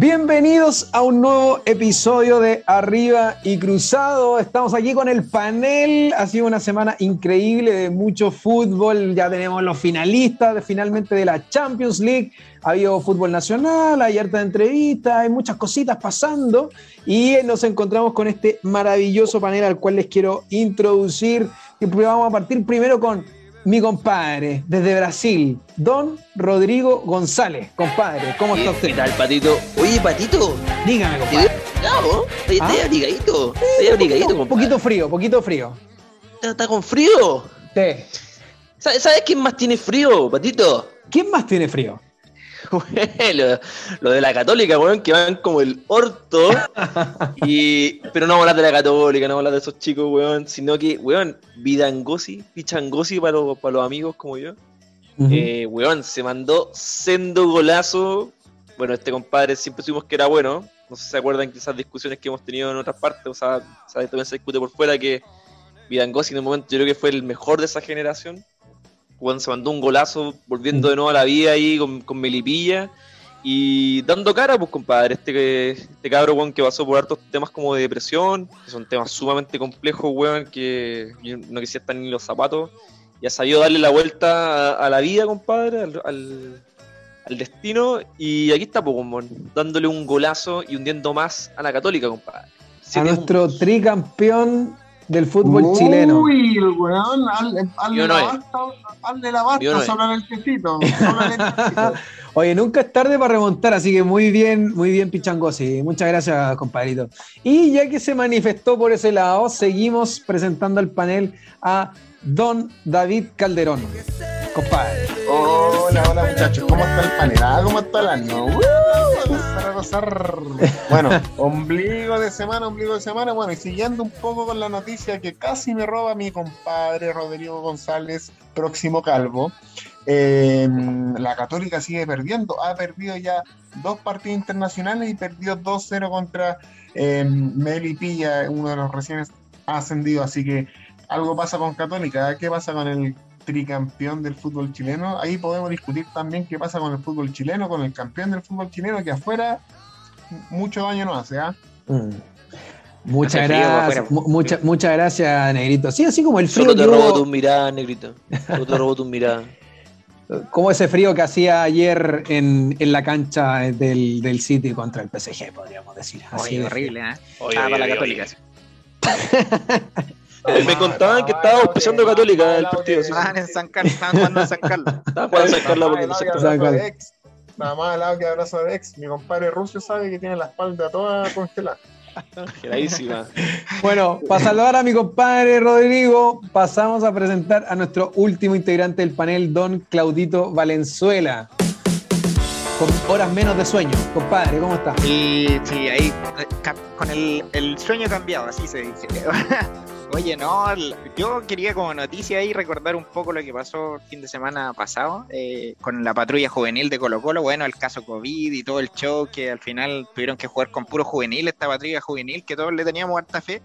Bienvenidos a un nuevo episodio de Arriba y Cruzado. Estamos aquí con el panel. Ha sido una semana increíble de mucho fútbol. Ya tenemos los finalistas de, finalmente de la Champions League. Ha habido fútbol nacional, hay harta entrevistas, hay muchas cositas pasando. Y nos encontramos con este maravilloso panel al cual les quiero introducir. Y vamos a partir primero con mi compadre desde Brasil, Don Rodrigo González. Compadre, ¿cómo está usted? ¿Qué tal, Patito? Oye, Patito. Dígame, compadre. Estoy ¿Ah? abrigadito. Estoy abrigadito, compadre. Poquito frío, poquito frío. ¿Está, con frío? Sí. ¿Sabes quién más tiene frío, Patito? ¿Quién más tiene frío? Lo de la católica, weón, que van como el orto. y, pero no hablar de la católica, no hablar de esos chicos, weón, sino que, weón, Vidangosi, Pichangosi para, los, para los amigos como yo. eh, weón, se mandó sendo golazo. Bueno, este compadre siempre supimos que era bueno. No sé si se acuerdan que esas discusiones que hemos tenido en otras partes, o sea, también se discute por fuera que Vidangosi en un momento yo creo que fue el mejor de esa generación Juan se mandó un golazo volviendo de nuevo a la vida ahí con, con Melipilla y dando cara, pues compadre, este, este cabro, weón, que pasó por hartos temas como de depresión, que son temas sumamente complejos, weón, que no quisiera estar ni los zapatos, y ha sabido darle la vuelta a, la vida, compadre, al, destino, y aquí está, pues, dándole un golazo y hundiendo más a la católica, compadre. a nuestro tricampeón del fútbol chileno. Uy, el weón, hazle la basta, hazle la basta, solo el quesito. Oye, nunca es tarde para remontar, así que muy bien, muy bien, Pichangosi. Muchas gracias, compadrito. Y ya que se manifestó por ese lado, seguimos presentando al panel a Don David Calderón. Compadre. Hola, hola muchachos, ¿cómo está el panel? Ah, ¿Cómo está el año? Bueno, ombligo de semana, ombligo de semana. Bueno, y siguiendo un poco con la noticia que casi me roba mi compadre Rodrigo González, próximo calvo. Em, la Católica sigue perdiendo. Ha perdido ya dos partidos internacionales y perdió 2-0 contra eh, Meli Pilla, uno de los recién ascendidos. Así que algo pasa con Católica. ¿Qué pasa con el tricampeón del fútbol chileno. Ahí podemos discutir también qué pasa con el fútbol chileno, con el campeón del fútbol chileno, que afuera mucho daño no hace. ¿ah? Mm. Muchas gracias, muchas gracias, Negrito. Sí, así como el frío. Solo te robó tu mirada, Negrito. Solo te robó tu mirada. Como ese frío que hacía ayer en, en la cancha del, del, City contra el PSG, podríamos decir. Así horrible, ¿eh? para la Católica. Eh, me contaban que estaba auspiciando Católica el partido. Estaban en San Carlos, estaban jugando en San Carlos. Estaban jugando en San Carlos porque no se Nada más al lado que abrazo de ex. Mi compadre Rusio sabe que tiene la espalda toda congelada. Bueno, para saludar a mi compadre Rodrigo, pasamos a presentar a nuestro último integrante del panel, don Claudito Valenzuela. Con horas menos de sueño. Compadre, ¿cómo está? Sí, sí, ahí eh, con el, el sueño cambiado, así se dice. Oye, no, yo quería como noticia ahí recordar un poco lo que pasó el fin de semana pasado eh, con la patrulla juvenil de Colo Colo, bueno, el caso COVID y todo el show que al final tuvieron que jugar con puro juvenil, esta patrulla juvenil que todos le teníamos harta fe,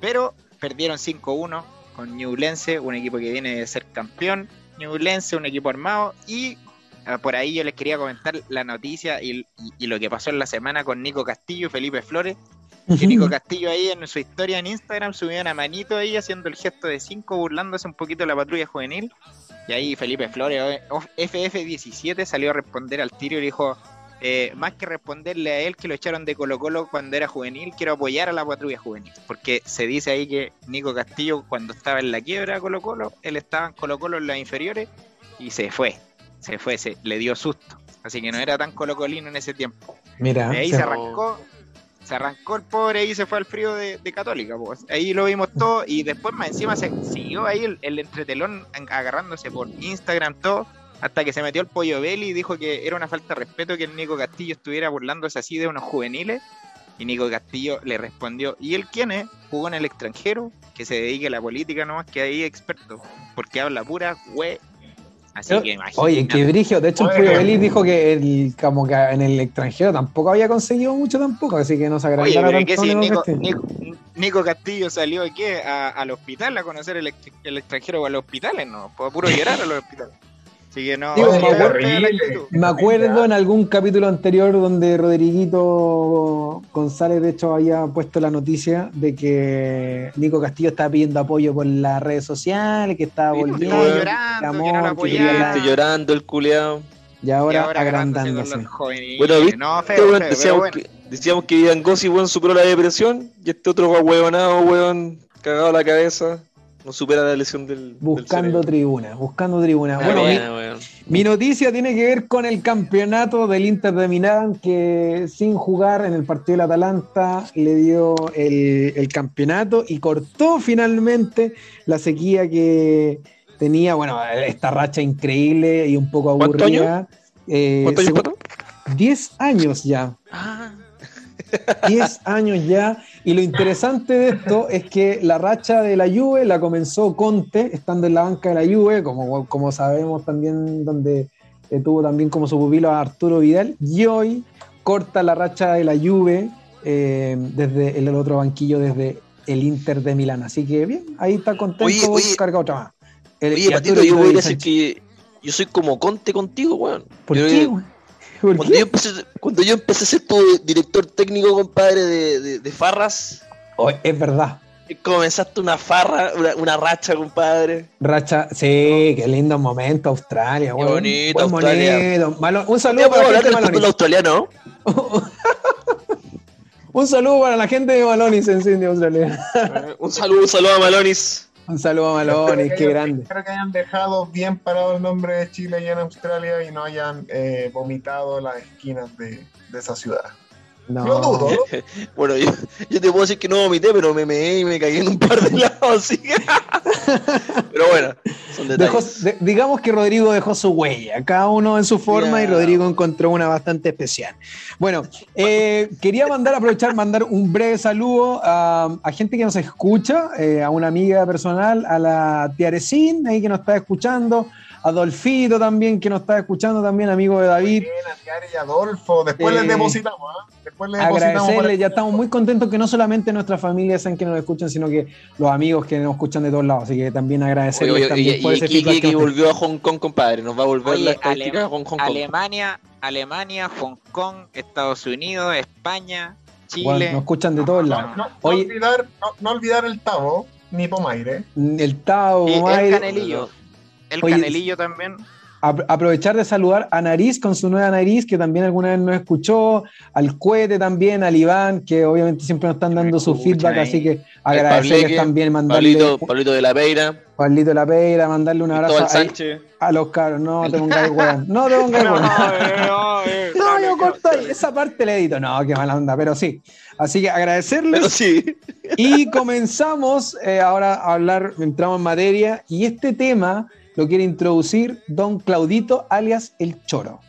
pero perdieron 5-1 con Ñublense, un equipo que viene de ser campeón, Ñublense, un equipo armado y ah, por ahí yo les quería comentar la noticia y, lo que pasó en la semana con Nico Castillo y Felipe Flores, que Nico Castillo ahí en su historia en Instagram subió una manito ahí haciendo el gesto de 5, burlándose un poquito de la patrulla juvenil. Y ahí Felipe Flores, FF17, salió a responder al tiro y dijo, eh, más que responderle a él que lo echaron de Colo Colo cuando era juvenil, quiero apoyar a la patrulla juvenil. Porque se dice ahí que Nico Castillo cuando estaba en la quiebra Colo Colo, él estaba en Colo Colo en las inferiores y se fue, se fue, se le dio susto. Así que no era tan colocolino en ese tiempo. Mira, ahí se arrancó se arrancó el pobre y se fue al frío de, Católica. Pues. Ahí lo vimos todo y después más encima se siguió ahí el, entretelón agarrándose por Instagram todo hasta que se metió el pollo Belli y dijo que era una falta de respeto que el Nico Castillo estuviera burlándose así de unos juveniles. Y Nico Castillo le respondió, ¿y él quién es? Jugó en el extranjero, que se dedique a la política nomás, que ahí experto, porque habla pura hue Oye, qué brigio. De hecho, el Pollo dijo que el, como que en el extranjero tampoco había conseguido mucho tampoco, así que no se agradecía tanto. Si Nico, Nico, Castillo salió aquí al hospital a conocer el, extranjero o a los hospitales, ¿no? Por puro llorar a los hospitales. Así que no. Digo, no me acuerdo-. Me en algún capítulo anterior donde Rodriguito González, de hecho, había puesto la noticia de que Nico Castillo estaba pidiendo apoyo por las redes sociales, que estaba Sí, volviendo, estaba que llorando, amor, que no la que quería apoyaba. la- Estoy llorando el culeado. y ahora, Y ahora agrandándose. Bueno, ¿viste? No, feo, weón feo, decíamos, bueno. que, decíamos que Ian Gossi, weón, superó la depresión y este otro huevonado, weón, cagado la cabeza, no supera la lesión del. Buscando cerebro. tribuna, buscando tribuna. Una Bueno, mi, noticia tiene que ver con el campeonato del Inter de Milán, que sin jugar en el partido del Atalanta le dio el, el campeonato y cortó finalmente la sequía que tenía, bueno, esta racha increíble y un poco ¿Cuántos aburrida. Eh, ¿Cuántos años segu- pasó? 10 años ya. Ah, 10 años ya. Y lo interesante de esto es que la racha de la Juve la comenzó Conte, estando en la banca de la Juve, como, como sabemos también, donde eh, tuvo también como su pupilo a Arturo Vidal. Y hoy corta la racha de la Juve eh, desde el otro banquillo, desde el Inter de Milán. Así que bien, ahí está contento, Oye, oye. carga otra más. El- oye, Patito, yo voy a decir Sánchez. que yo soy como Conte contigo, weón. ¿Por Yo- qué, güey? ¿Por Cuando qué? yo, empecé, cuando yo empecé a ser tu director técnico, compadre, de, de, de farras, Oh, es verdad. comenzaste una farra, una, una racha, compadre. Racha, sí, qué lindo momento, Australia. Qué weón. bonito, Buen Australia. Malo- un ¿Ya saludo para la hablar gente de australiano? Un saludo para la gente de Malonis en Sydney, Australia. un saludo, un saludo a Malonis. Un saludo a Malonis, qué grande. Espero que hayan dejado bien parado el nombre de Chile allá en Australia y no hayan eh, vomitado las esquinas de, de esa ciudad. No. Lo dudo, ¿no? Bueno, yo, yo te puedo decir que no vomité, pero me meé y me caí en un par de lados, así que... pero bueno, son Dejó- detalles. de- digamos que Rodrigo dejó su huella, cada uno en su forma y. Rodrigo encontró una bastante especial. Bueno, eh, quería mandar, aprovechar, mandar un breve saludo a, a gente que nos escucha, eh, a una amiga personal, a la Tiarecín, ahí que nos está escuchando, a Dolfito también, que nos está escuchando también, amigo de David. Bien, y Adolfo. Después Eh, les depositamos, ¿ah? Después les agradecerle, ya estamos muy contentos que no solamente nuestras familias sean que nos escuchan, sino que los amigos que nos escuchan de todos lados. Así que también Oye, agradecerles oye, también y, por y ese que que tienen. volvió a Hong Kong, compadre. Nos va a volver Oye, la Ale- a Hong Kong. Alemania, Alemania, Hong Kong, Estados Unidos, España, Bueno, Chile. nos escuchan de todos lados. No, no Oye. olvidar, no, no olvidar el Tavo, ni Pomaire. El Tao, Y el Canelillo. El Oye, Canelillo también. Ap- aprovechar de saludar a Nariz con su nueva Nariz, que también alguna vez nos escuchó, al Cuete también, al Iván, que obviamente siempre nos están dando su feedback, ahí. así que agradecerles Pableque, también, mandarle Pablito, Pablito de la Peira, Pablito La Peira, mandarle un abrazo Sánchez. a los caros. No te pongas weón, no te pongas weón. no, eh, No, dale, yo no, corto ahí, esa parte le edito. No, qué mala onda, pero sí. Así que agradecerles. Pero sí. Y comenzamos eh, ahora a hablar, entramos en materia, y este tema lo quiere introducir don Claudito, alias El Choro.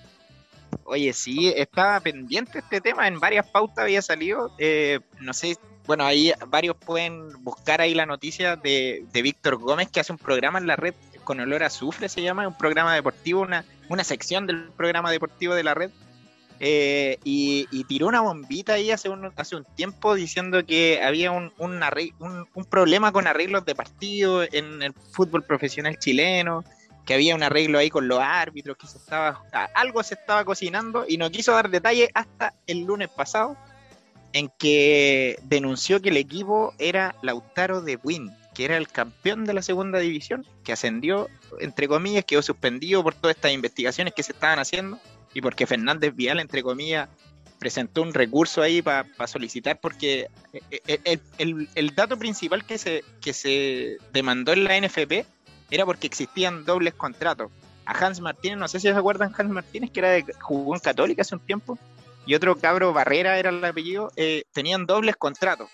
Oye, sí, estaba pendiente este tema, en varias pautas había salido, eh, no sé, bueno, ahí varios pueden buscar ahí la noticia de, de Víctor Gómez que hace un programa en la red con olor a azufre, se llama, un programa deportivo, una, una sección del programa deportivo de la red, eh, y, tiró una bombita ahí hace un, hace un tiempo diciendo que había un, problema con arreglos de partido en el fútbol profesional chileno, que había un arreglo ahí con los árbitros, que se estaba, algo se estaba cocinando y no quiso dar detalles hasta el lunes pasado, en que denunció que el equipo era Lautaro de Win, que era el campeón de la segunda división, que ascendió, entre comillas, quedó suspendido por todas estas investigaciones que se estaban haciendo y porque Fernández Vial, entre comillas, presentó un recurso ahí para solicitar porque eh, eh, el, dato principal que se, que se demandó en la NFP era porque existían dobles contratos. A Hans Martínez, no sé si se acuerdan Hans Martínez, que era de, jugó en Católica hace un tiempo, y otro cabro Barrera era el apellido, eh, tenían dobles contratos.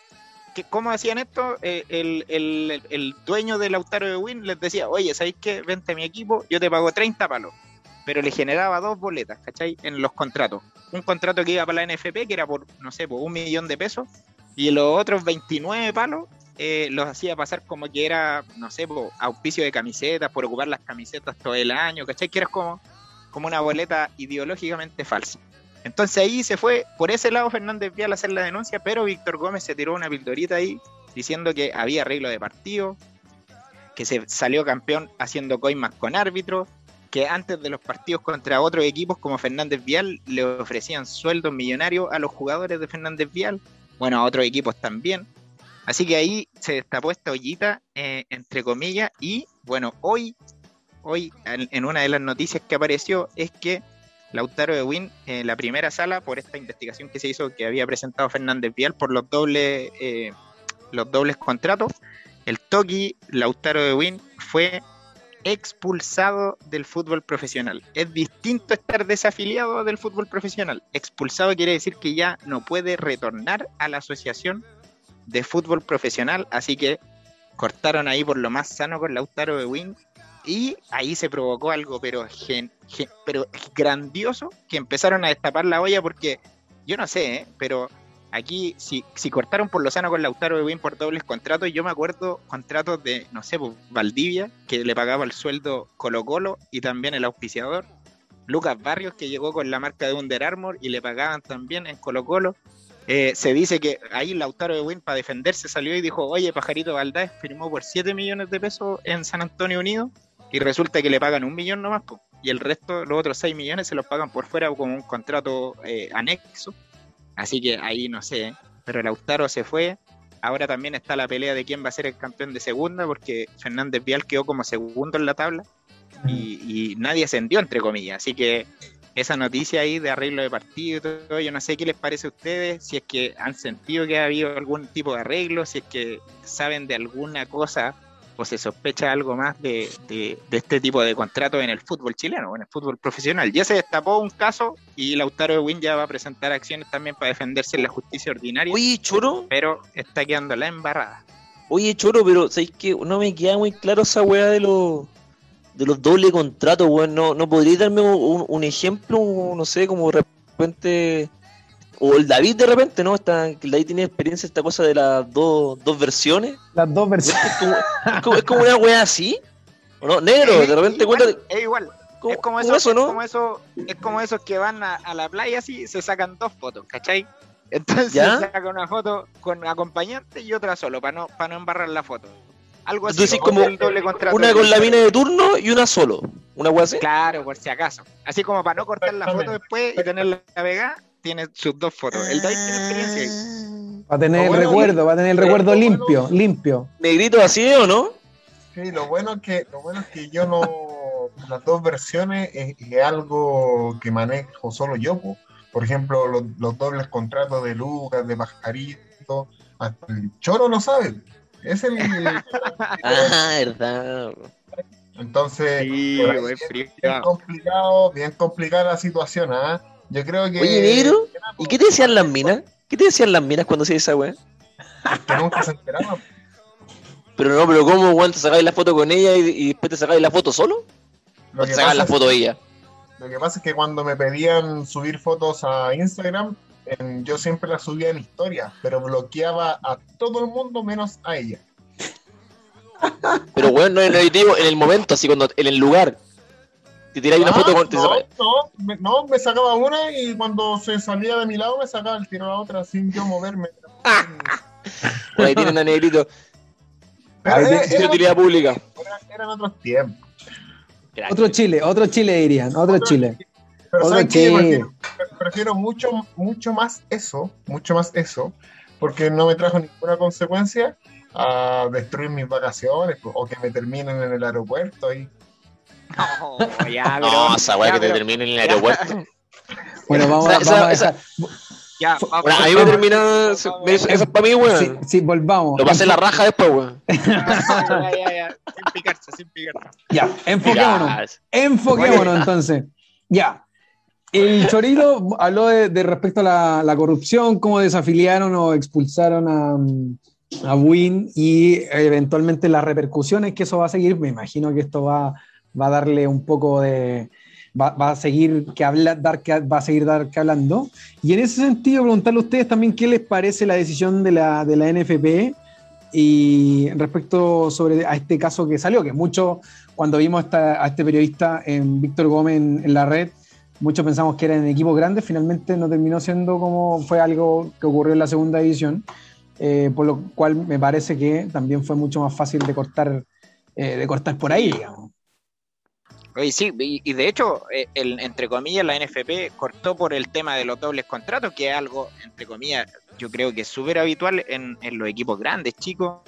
¿Qué- ¿Cómo hacían esto? El, el- el dueño del Lautaro de Win les decía, oye, ¿sabéis qué? Vente a mi equipo, yo te pago 30 palos. Pero le generaba dos boletas, ¿cachai? En los contratos. Un contrato que iba para la NFP, que era por, no sé, por un millón de pesos, y los otros 29 palos eh, los hacía pasar como que era, no sé, por auspicio de camisetas, por ocupar las camisetas todo el año, ¿cachai? Que era como, como una boleta ideológicamente falsa. Entonces ahí se fue por ese lado Fernández Vial a hacer la denuncia, pero Víctor Gómez se tiró una pildorita ahí diciendo que había arreglo de partido, que se salió campeón haciendo coimas con árbitros, que antes de los partidos contra otros equipos como Fernández Vial le ofrecían sueldos millonarios a los jugadores de Fernández Vial, bueno, a otros equipos también. Así que ahí se destapó esta ollita, eh, entre comillas, y bueno, hoy, hoy en una de las noticias que apareció es que Lautaro de Win en la primera sala por esta investigación que se hizo que había presentado Fernández Vial por los dobles, eh, los dobles contratos, el Toki Lautaro de Win fue expulsado del fútbol profesional. Es distinto estar desafiliado del fútbol profesional. Expulsado quiere decir que ya no puede retornar a la asociación de fútbol profesional, así que cortaron ahí por lo más sano con Lautaro de Win y ahí se provocó algo, pero, pero grandioso, que empezaron a destapar la olla porque, yo no sé, ¿eh? pero aquí si, si cortaron por Lozano con Lautaro de Win por dobles contratos, yo me acuerdo contratos de, no sé, pues, Valdivia, que le pagaba el sueldo Colo Colo y también el auspiciador. Lucas Barrios, que llegó con la marca de Under Armour y le pagaban también en Colo Colo. Eh, se dice que ahí Lautaro de Win para defenderse salió y dijo, oye, Pajarito Valdés firmó por 7 millones de pesos en San Antonio Unido y resulta que le pagan un millón nomás, y el resto, los otros 6 millones, se los pagan por fuera como un contrato eh, anexo. Así que ahí no sé, pero el Austaro se fue. Ahora también está la pelea de quién va a ser el campeón de segunda, porque Fernández Vial quedó como segundo en la tabla y, y nadie ascendió, entre comillas. Así que esa noticia ahí de arreglo de partido y todo, yo no sé qué les parece a ustedes, si es que han sentido que ha habido algún tipo de arreglo, si es que saben de alguna cosa o se sospecha algo más de, este tipo de contratos en el fútbol chileno, en el fútbol profesional. Ya se destapó un caso y Lautaro de Win ya va a presentar acciones también para defenderse en la justicia ordinaria. Oye, Choro. Pero está quedando la embarrada. Oye, Choro, pero ¿sabéis que no me queda muy claro esa weá de los de los dobles contratos, weón? ¿No, no podría darme un, un ejemplo, no sé, como de repente o el David de repente, ¿no? Está, el David tiene experiencia esta cosa de las dos, dos versiones. Las dos versiones. Es como, una wea así. ¿O no? Negro, de repente cuenta. Es igual. es como, eso, eso, ¿no? es como eso, es como esos que van a, la playa así y se sacan dos fotos, ¿cachai? Entonces se saca una foto con acompañante y otra solo, para no, para no embarrar la foto. Algo así. Entonces, como una con la mina de turno y una solo. ¿Una wea así? Claro, por si acaso. Así como para no cortar la foto después y tenerla pegada tiene sus dos fotos. El David tiene experiencia ahí. Va a tener el recuerdo, va a tener el recuerdo limpio, limpio. ¿Negrito así o no? Sí, lo bueno es que, lo bueno es que yo no. Las dos versiones es, algo que manejo solo yo. Por ejemplo, los, dobles contratos de Lucas, de Pajarito. Hasta el choro lo sabe. Es el. ah, verdad. Entonces, bien, complicado, bien complicada la situación, ¿ah? Yo creo que. Oye, negro, ¿y qué te decían las minas? ¿Qué te decían las minas cuando hacías esa weá? Que nunca se enteraban. Pero no, pero ¿cómo, weón, te sacáis la foto con ella y, después te sacáis la foto solo? ¿O te sacáis la foto ella? Lo que pasa es que cuando me pedían subir fotos a Instagram, yo siempre las subía en historia, pero bloqueaba a todo el mundo menos a ella. Pero bueno, no en el, en el momento, así cuando en el lugar. Te tiráis una ah, foto con. No, no, me, no, me sacaba una y cuando se salía de mi lado me sacaba el tiro a la otra sin yo moverme. Por ahí tienen a negrito. Ahí tiene utilidad pública. Eran otros tiempos. Otro Chile, otro Chile dirían, otro, Chile. Pero otro Chile. Prefiero, mucho, mucho más eso, mucho más eso, porque no me trajo ninguna consecuencia a destruir mis vacaciones o que me terminen en el aeropuerto y no, ya, pero, no, esa weá que te termine en el aeropuerto. Bueno, vamos, a, esa, vamos esa, Ya, bueno, ahí me termina. Eso es para mí, weón. Sí, sí, volvamos. Lo pasé la raja después, weón. ya, ya, ya. Sin picarse, sin picarse. Ya, enfoquémonos. Enfoquémonos entonces. Ya. El Chorito habló de, de respecto a la, la, corrupción, cómo desafiliaron o expulsaron a, a Win y eventualmente las repercusiones que eso va a seguir. Me imagino que esto va va a darle un poco de... Va, a seguir que habla, dar que va a seguir dar que hablando. Y en ese sentido, preguntarle a ustedes también qué les parece la decisión de la, de la NFP y respecto sobre a este caso que salió, que mucho, cuando vimos a este periodista en Víctor Gómez en, la red, muchos pensamos que era en equipos grandes, finalmente no terminó siendo como fue algo que ocurrió en la segunda división, eh, por lo cual me parece que también fue mucho más fácil de cortar, eh, de cortar por ahí, digamos. Oye, sí, y, y de hecho, eh, el, entre comillas, la NFP cortó por el tema de los dobles contratos, que es algo, entre comillas, yo creo que es súper habitual en, en los equipos grandes, chicos.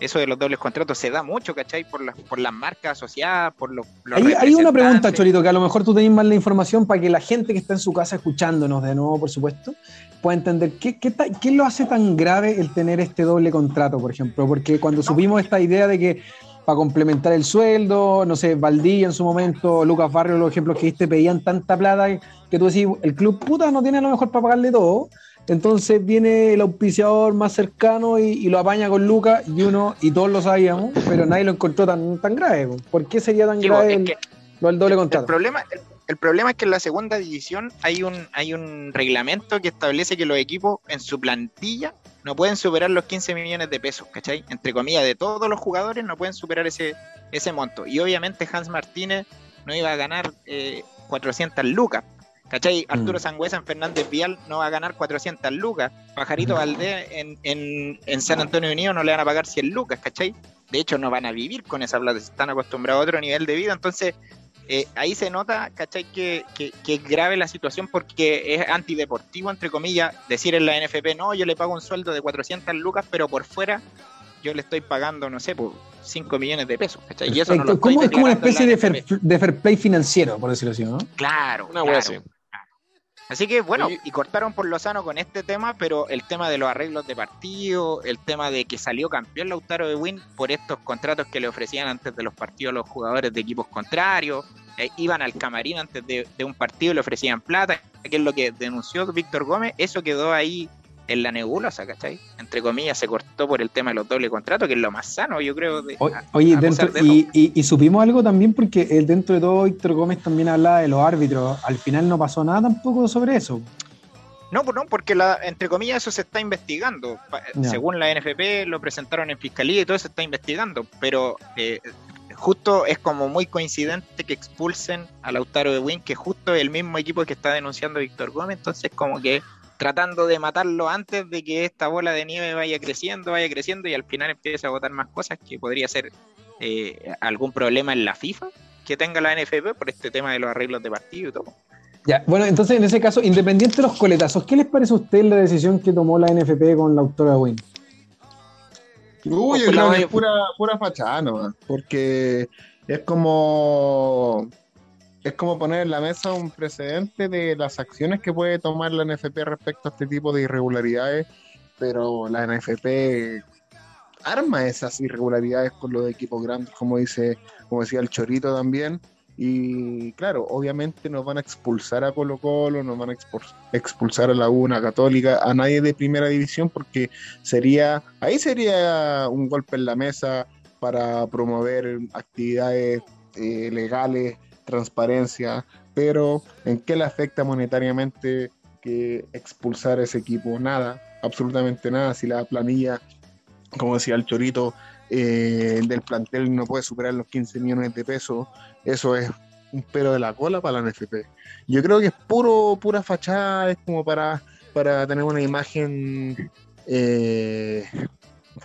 Eso de los dobles contratos se da mucho, ¿cachai? Por las, por las marcas asociadas, por los, los Hay, hay una pregunta. Chorito, que a lo mejor tú tenés más la información para que la gente que está en su casa escuchándonos de nuevo, por supuesto, pueda entender qué, qué, ta- qué lo hace tan grave el tener este doble contrato, por ejemplo. Porque cuando supimos esta idea de que para complementar el sueldo, no sé, Valdí en su momento, Lucas Barrio, los ejemplos que diste, pedían tanta plata que tú decís, el club puta no tiene a lo mejor para pagarle todo. Entonces viene el auspiciador más cercano y, y lo apaña con Lucas y uno, y todos lo sabíamos, pero nadie lo encontró tan, tan grave. po. ¿Por qué sería tan Sí, grave el, que lo del doble el contrato? problema, el, el problema es que en la segunda división hay un, hay un reglamento que establece que los equipos en su plantilla no pueden superar los 15 millones de pesos, ¿cachai? Entre comillas, de todos los jugadores no pueden superar ese, ese monto. Y obviamente Hans Martínez no iba a ganar eh, 400 lucas. ¿Cachai? Arturo Mm. Sangüesa en Fernández Vial no va a ganar 400 lucas. Pajarito Mm. Valdés en, en, en San Antonio Unido no le van a pagar 100 lucas, ¿cachai? De hecho, no van a vivir con esa plata, están acostumbrados a otro nivel de vida. Entonces, eh, ahí se nota, ¿cachai? Que, que, que es grave la situación porque es antideportivo, entre comillas, decir en la NFP, no, yo le pago un sueldo de 400 lucas, pero por fuera yo le estoy pagando, no sé, por 5 millones de pesos, ¿cachai? Y eso no lo Perfecto. ¿Cómo- estoy es como una especie de fair, NFP. de fair play financiero, por decirlo así, ¿no? Claro, Una claro, así. Así que bueno, y cortaron por Lozano con este tema, pero el tema de los arreglos de partido, el tema de que salió campeón Lautaro de Win por estos contratos que le ofrecían antes de los partidos a los jugadores de equipos contrarios, eh, iban al camarín antes de, de un partido y le ofrecían plata, que es lo que denunció Víctor Gómez, eso quedó ahí en la nebulosa, ¿cachai? Entre comillas, se cortó por el tema de los dobles contratos, que es lo más sano, yo creo. de- O- Oye, dentro, de y, y- y supimos algo también porque eh, dentro de todo Víctor Gómez también hablaba de los árbitros. Al final no pasó nada tampoco sobre eso. No, pues no, porque la, entre comillas eso se está investigando. Ya. Según la NFP lo presentaron en fiscalía y todo se está investigando, pero eh, justo es como muy coincidente que expulsen a Lautaro de Win, que justo es el mismo equipo que está denunciando a Víctor Gómez, entonces como que tratando de matarlo antes de que esta bola de nieve vaya creciendo, vaya creciendo y al final empiece a votar más cosas que podría ser eh, algún problema en la FIFA que tenga la NFP por este tema de los arreglos de partido y todo. Ya, bueno, entonces en ese caso, independiente de los coletazos, ¿qué les parece a usted la decisión que tomó la NFP con la autora Win? Uy, yo creo que es pura, pura fachada, nomás, porque es como es como poner en la mesa un precedente de las acciones que puede tomar la NFP respecto a este tipo de irregularidades, pero la NFP arma esas irregularidades con los equipos grandes, como dice, como decía el Chorito también. Y claro, obviamente nos van a expulsar a Colo Colo, nos van a expul- expulsar a la UNA Católica, a nadie de primera división, porque sería, ahí sería un golpe en la mesa para promover actividades eh, legales, transparencia, pero ¿en qué le afecta monetariamente que expulsar a ese equipo? Nada, absolutamente nada, si la planilla, como decía el Chorito, eh, del plantel no puede superar los 15 millones de pesos, eso es un pelo de la cola para la NFP. Yo creo que es puro, pura fachada, es como para, para tener una imagen eh,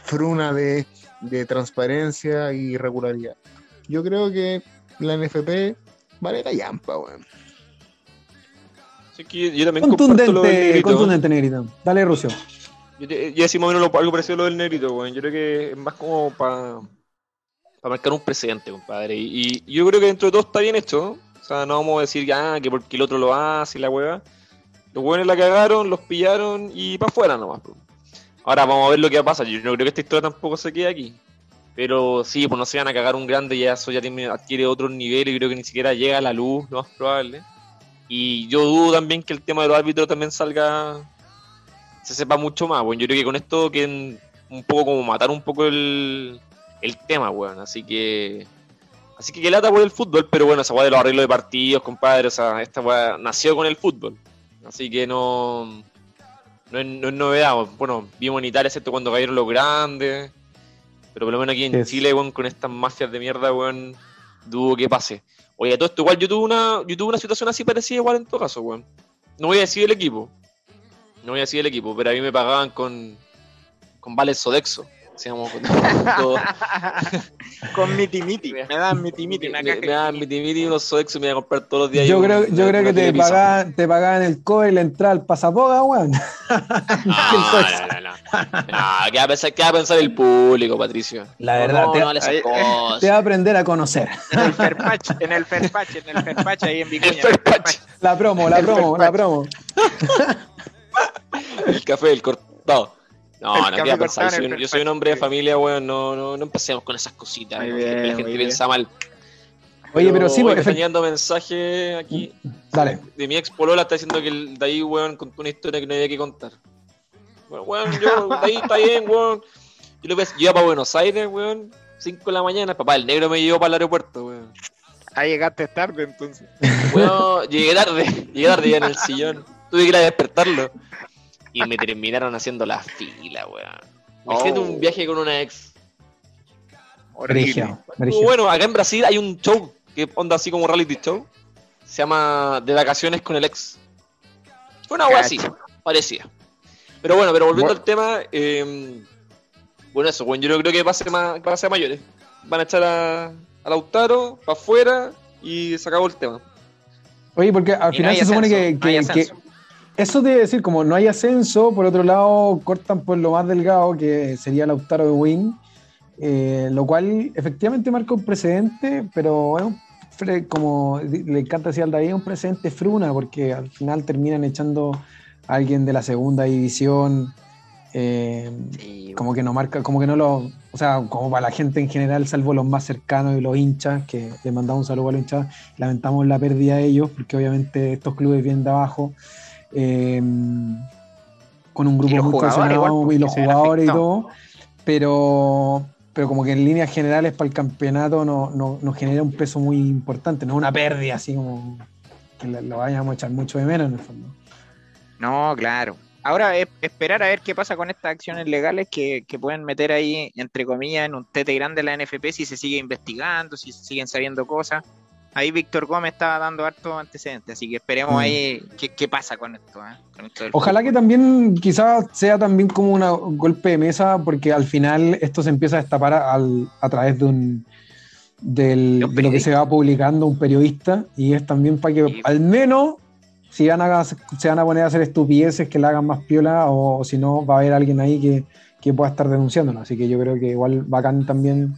fruna de, de transparencia y regularidad. Yo creo que la NFP vale callampa, weón. Que yo también comparto lo del Contundente, negrito. contundente, negrita. Dale, Rucio. Yo, yo decía más o menos lo- algo parecido a lo del negrito, weón. Yo creo que es más como para marcar un precedente, compadre. Y, y yo creo que dentro de todo está bien hecho. O sea, no vamos a decir ya que porque el otro lo hace y la hueva. Los hueones la cagaron, los pillaron y para afuera nomás. po. Ahora vamos a ver lo que va a pasar. Yo no creo que esta historia tampoco se quede aquí. Pero sí, pues no se van a cagar un grande, ya eso ya tiene, adquiere otro nivel y creo que ni siquiera llega a la luz, lo más probable. Y yo dudo también que el tema de los árbitros también salga, se sepa mucho más. Bueno, yo creo que con esto quieren un poco como matar un poco el, el tema, weón. Así que. Así que que lata por el fútbol, pero bueno, esa weá de los arreglos de partidos, compadre, o sea, esta weá nació con el fútbol. Así que no. No es, no es novedad. Bueno, vimos en Italia, excepto cuando cayeron los grandes. Pero por lo menos aquí en Yes. Chile, weón, con estas mafias de mierda, weón, dudo que pase. Oye, todo esto igual yo tuve una, yo tuve una situación así parecida igual en todo caso, weón. No voy a decir el equipo. No voy a decir el equipo, pero a mí me pagaban con, con vales Sodexo. Hacíamos todo. Con miti miti. Me dan miti miti. Me, me, daban miti miti miti y unos sodexos y me iba a comprar todos los días. Yo un- creo, yo creo que te pagaban, te pagaban el cobre y la entrada al pasapoga, weón. No, No, ¿qué va a pensar, qué va a pensar el público, Patricio? La verdad, no, te- no vale esas ahí- cosas. Te va a aprender a conocer. En el Ferpach, en el Ferpach, en el Ferpach, ahí en Vicuña. El. La promo, la promo, la promo. El café del cortado. No, El no, ¿qué va a pensar? Yo soy, un- el yo soy un hombre de familia, weón. No, no, no empecemos con esas cositas. Bien, la gente piensa mal. Oye, pero sí, hoy pues, me están efect- llegando mensajes aquí. Dale. De mi ex polola está diciendo que el de ahí, weón, contó una historia que no había que contar. Bueno, weón, yo, de ahí está bien, weón. Yo lo ves, yo iba para Buenos Aires, weón. 5 de la mañana, papá, el negro me llevó para el aeropuerto, weón. Ahí llegaste tarde entonces. Weón, llegué tarde, llegué tarde ya en el sillón. Tuve que ir a despertarlo. Y me terminaron haciendo la fila, weón. Imagínate Oh. un viaje con una ex. Estuvo brigio. Bueno, acá en Brasil hay un show que onda así como reality show. Se llama De vacaciones con el ex. Fue una wea así, parecía. Pero bueno, pero volviendo Bueno. al tema, eh, bueno, eso, bueno, yo no creo que pase, más, pase a mayores. Van a echar a, a Lautaro para afuera y se acabó el tema. Oye, porque al Y final no se supone que, no eso debe decir, como no hay ascenso, por otro lado cortan por lo más delgado, que sería Lautaro de Win, eh, lo cual efectivamente marca un precedente, pero bueno, fre- como le encanta decir al David, un precedente fruna, porque al final terminan echando a alguien de la segunda división. eh, Sí, como que no marca, como que no lo, o sea, como para la gente en general, salvo los más cercanos y los hinchas, que le mandamos un saludo a los hinchas, lamentamos la pérdida de ellos, porque obviamente estos clubes vienen de abajo, eh, con un grupo muy cohesionado y los jugadores y todo, pero, pero como que en líneas generales para el campeonato no, no, nos genera un peso muy importante, no una pérdida así como que lo vayamos a echar mucho de menos en el fondo. No, claro. Ahora es esperar a ver qué pasa con estas acciones legales que, que pueden meter ahí, entre comillas, en un tete grande la NFP si se sigue investigando, si se siguen sabiendo cosas. Ahí Víctor Gómez estaba dando harto antecedentes, así que esperemos Mm. ahí qué, qué pasa con esto. ¿eh? Con esto del Ojalá que también quizás sea también como una- un golpe de mesa, porque al final esto se empieza a destapar al- a través de un del- De un de lo que se va publicando un periodista y es también para que Sí. al menos si van a, se van a poner a hacer estupideces que la hagan más piola o, si no va a haber alguien ahí que, que pueda estar denunciándolo. Así que yo creo que igual bacán también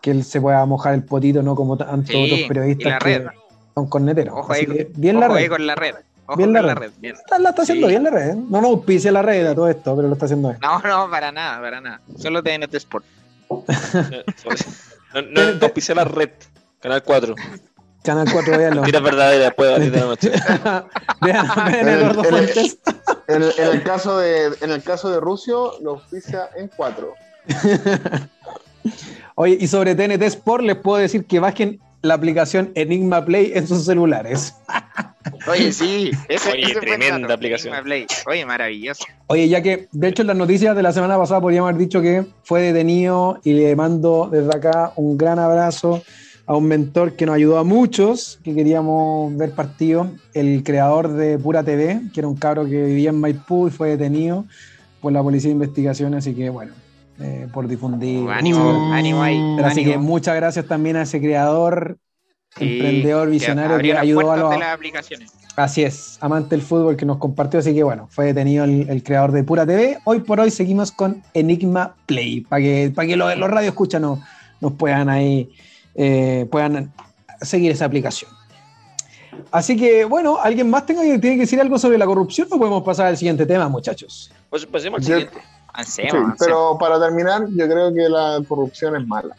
que él se pueda mojar el potito, no como tantos Sí, otros la periodistas que red. son corneteros. Ojo ahí, que bien la Ojo ahí red. con la red. Ojo Bien con la la red. red. bien. La, la está haciendo Sí. bien la red. ¿eh? No nos auspicia la red a todo esto, pero lo está haciendo bien. No, no, para nada, para nada. Solo TNT Sport. No, no, no auspicia la red. Canal 4. Canal 4, véanlo. Mira verdadera después de las 10 de la noche. vean, vean El- Fuentes. En el, en el caso de, en el caso de Rusio, lo oficia en cuatro. Oye, y sobre TNT Sport les puedo decir que bajen la aplicación Enigma Play en sus celulares. Oye, sí. Ese, Oye, ese tremenda aplicación. Enigma Play. Oye, maravilloso. Oye, ya que, de hecho, en las noticias de la semana pasada podríamos haber dicho que fue detenido y le mando desde acá un gran abrazo a un mentor que nos ayudó a muchos, que queríamos ver partido, el creador de Pura TV, que era un cabro que vivía en Maipú y fue detenido por la Policía de Investigación, así que bueno, eh, por difundir. Uh, ánimo, ánimo ahí. Así ánimo. que muchas gracias también a ese creador, Sí, emprendedor, visionario que, ayudó a los... de las aplicaciones. Así es, amante del fútbol que nos compartió, así que bueno, fue detenido el, el creador de Pura TV. Hoy por hoy seguimos con Enigma Play, para que, para que los, los radio escuchan nos, nos puedan ahí, eh, puedan seguir esa aplicación. Así que bueno, ¿alguien más tenga, tiene que decir algo sobre la corrupción o podemos pasar al siguiente tema, muchachos? Pues pasemos al Yo- siguiente. Avancemos, Sí, pero para terminar, yo creo que la corrupción es mala.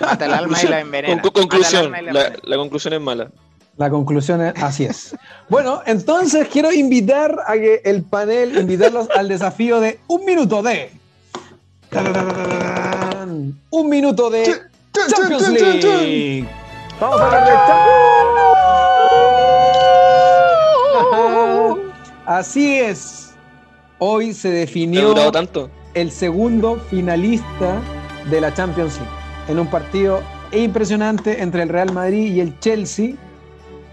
Mata el alma y la envenena. Con- con- conclusión, la la, la conclusión es mala. La conclusión es así es. Bueno, entonces quiero invitar a que el panel, invitarlos al desafío de un minuto de. Un minuto de Champions League. Vamos a hablar de Champions. Así es. Hoy se ¿No ha definió tanto? el segundo finalista de la Champions League en un partido impresionante entre el Real Madrid y el Chelsea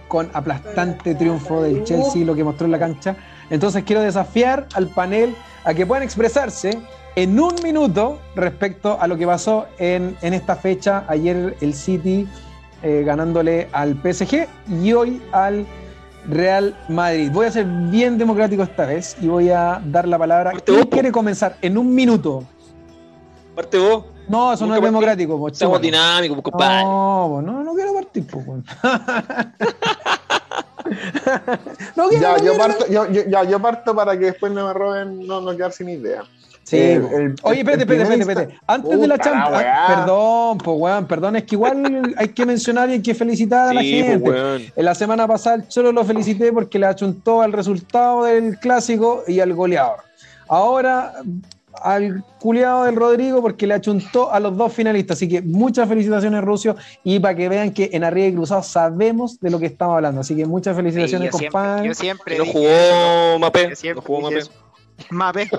con aplastante triunfo del Chelsea lo que mostró en la cancha entonces quiero desafiar al panel a que puedan expresarse en un minuto respecto a lo que pasó en, en esta fecha. Ayer el City eh, ganándole al PSG y hoy al Real Madrid. Voy a ser bien democrático esta vez y voy a dar la palabra. Parte ¿Quién vos, po. quiere comenzar? En un minuto. Parte vos. No, eso no es partí. democrático. po, Estamos dinámicos, compadre. No, po, no, no quiero partir. no quiero, Ya, no yo quiero, parto, yo, yo- ya, yo parto para que después no me roben, no, no quedar sin idea. Sí, El- po. el- Oye, espérate, espérate, espérate, espérate. Antes de la Champions. Perdón, pues weón, perdón, es que igual hay que mencionar y hay que felicitar a la Sí, pues, gente. weón. En la semana pasada Cholo lo felicité porque le achuntó al resultado del clásico y al goleador. Ahora al culiado del Rodrigo porque le achuntó a los dos finalistas. Así que muchas felicitaciones, Rucio. Y para que vean que en Arriba y Cruzado sabemos de lo que estamos hablando. Así que muchas Sí, felicitaciones, siempre, compadre. yo siempre no jugó Mapé. Yo No jugó Mapé. Jugó Mapé.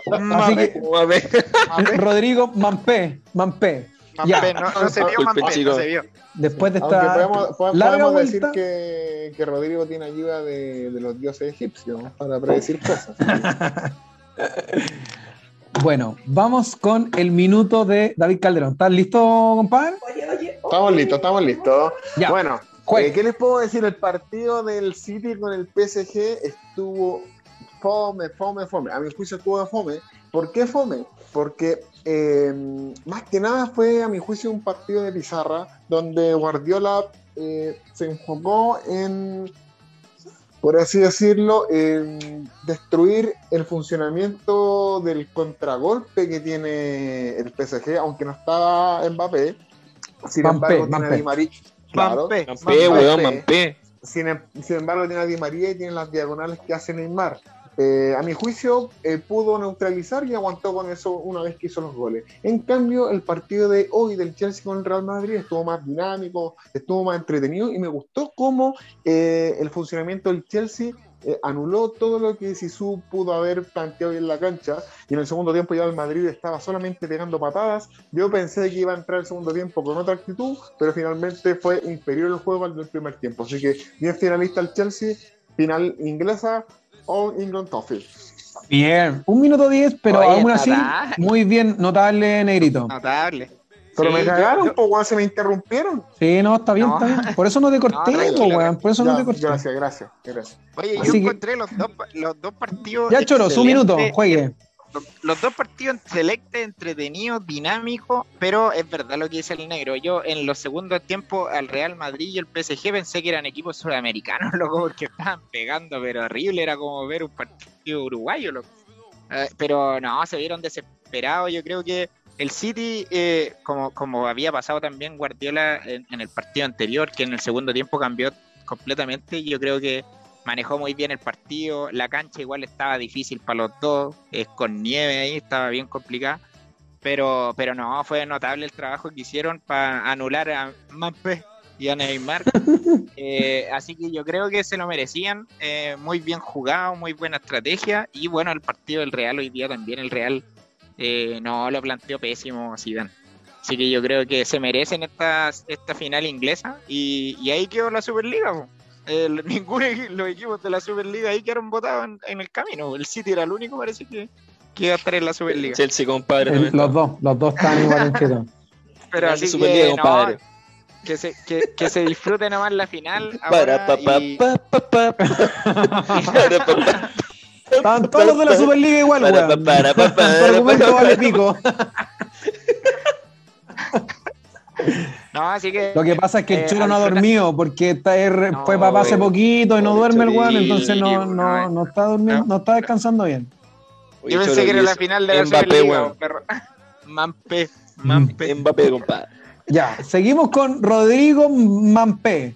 Mape, Rodrigo Mampé, Mampé. Ya. Mape, no, no se vio chico. no se vio. Después de Aunque esta podemos, larga podemos decir que, que Rodrigo tiene ayuda de, de los dioses egipcios para predecir cosas. Bueno, vamos con el minuto de David Calderón. ¿Estás listo, compadre? Estamos listos, estamos listos. Ya. Bueno, eh, ¿qué les puedo decir? El partido del City con el PSG estuvo fome, fome, fome. A mi juicio estuvo de fome. ¿Por qué fome? Porque eh, más que nada fue, a mi juicio, un partido de pizarra donde Guardiola eh, se enfocó en, por así decirlo, en destruir el funcionamiento del contragolpe que tiene el PSG, aunque no estaba Mbappé. Sin embargo, tiene a. Di María. Claro. Mape, Mampé, Mampé. weón, Mampé. Sin, em- sin embargo, tiene a Di María y tiene las diagonales que hace Neymar. Eh, a mi juicio, eh, pudo neutralizar y aguantó con eso una vez que hizo los goles. En cambio, el partido de hoy del Chelsea con el Real Madrid estuvo más dinámico, estuvo más entretenido y me gustó cómo eh, el funcionamiento del Chelsea eh, anuló todo lo que Sisu pudo haber planteado en la cancha y en el segundo tiempo ya el Madrid estaba solamente pegando patadas. Yo pensé que iba a entrar el segundo tiempo con otra actitud, pero finalmente fue inferior el juego al del primer tiempo. Así que bien finalista el Chelsea, final inglesa o England Toffee. Bien, un minuto diez, pero Oye, aún así, notable. muy bien, notable, Negrito. Notable. Pero Sí, me cagaron, yo- pues weón, se me interrumpieron. Sí, no, está bien, No. está bien. Por eso no te corté, No, weón. Por eso no te corté. gracias, gracias, gracias. Oye, Así yo que- encontré los dos, los dos partidos. Ya, Choro, su minuto, juegue. Los, dos partidos excelentes, entretenidos, dinámicos, pero es verdad lo que dice el negro. Yo en los segundos tiempos al Real Madrid y el PSG pensé que eran equipos sudamericanos, loco, porque estaban pegando, pero horrible, era como ver un partido uruguayo, loco. Eh, pero no, se vieron desesperados. Yo creo que el City, eh, como, como había pasado también Guardiola en, en el partido anterior, que en el segundo tiempo cambió completamente, yo creo que manejó muy bien el partido, la cancha igual estaba difícil para los dos, es con nieve ahí, estaba bien complicada, pero, pero no, fue notable el trabajo que hicieron para anular a Mbappé y a Neymar, Eh, así que yo creo que se lo merecían, eh, muy bien jugado, muy buena estrategia, y bueno, el partido del Real hoy día también, el Real eh, no lo planteó pésimo Zidane. Así que yo creo que se merecen esta, esta final inglesa y, y ahí quedó la Superliga. po. El, ninguno de los equipos de la Superliga ahí quedaron votados en, en el camino. El City era el único, parece que, que iba a estar en la Superliga. Chelsea, compadre. El- los dos, los dos están igual tú. Pero así Superliga, que, no, compadre. que, se, que, que se disfrute nomás la final. Para, ahora pa, pa, y- pa, pa, pa. Para, pa, pa. Estaban todos los de la Superliga igual, Para, weón. para, para, para, Tu argumento para, vale para. Pico. No, así que. Lo que pasa es que el eh, Cholo no ha dormido porque está er- No, fue papá hace güey. poquito y no duerme el weón, entonces no, no, no, está durmiendo, no. está descansando bien. Yo pensé que era la final de la Mbappé, Superliga, perro. Mampe, Mampe. Mbappé, compadre. Ya, seguimos con Rodrigo Mampé.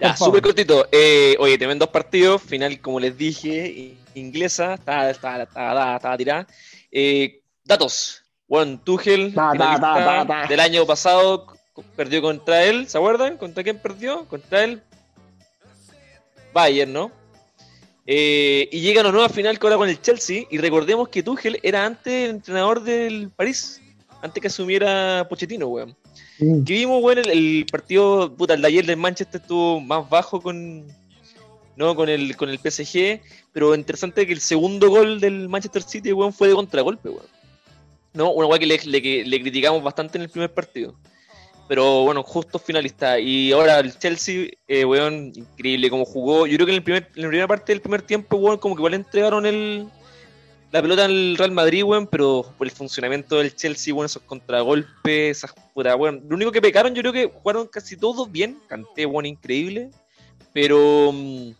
Ya, súper cortito. Eh, oye, te ven dos partidos. Final, como les dije, inglesa. Estaba, estaba, estaba, estaba tirada. Eh, datos. Bueno, Tuchel, Ta, ta, ta, del año pasado, perdió contra él. ¿Se acuerdan? ¿Contra quién perdió? Contra él. Bayern, ¿no? Eh, y llega a una nueva final que ahora con el Chelsea. Y recordemos que Tuchel era antes el entrenador del París. Antes que asumiera Pochettino, weón. Que vimos, el, el partido, puta, el de ayer del Manchester estuvo más bajo con, no, con el, con el PSG, pero interesante que el segundo gol del Manchester City, weón, fue de contragolpe, weón. ¿No? Una weá que le, le- le criticamos bastante en el primer partido. Pero bueno, justo finalista. Y ahora el Chelsea, eh, weón, increíble como jugó. Yo creo que en, el primer, en la primera parte del primer tiempo, weón, como que igual entregaron el, la pelota al Real Madrid, weón, pero por el funcionamiento del Chelsea, weón, esos contragolpes, esas puras, weón. Lo único que pecaron, yo creo que jugaron casi todos bien. Canté, weón, increíble. Pero mm,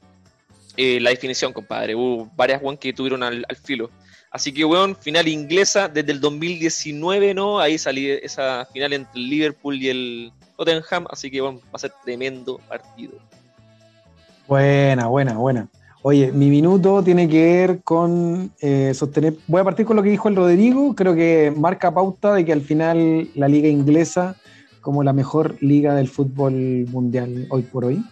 eh, la definición, compadre. Hubo varias, weón, que tuvieron al, al filo. Así que, weón, final inglesa desde el 2019, ¿no? Ahí salí esa final entre el Liverpool y el Tottenham. Así que, weón, va a ser tremendo partido. Buena, buena, buena. Oye, mi minuto tiene que ver con eh, sostener. Voy a partir con lo que dijo el Rodrigo. Creo que marca pauta de que al final la liga inglesa, como la mejor liga del fútbol mundial hoy por hoy,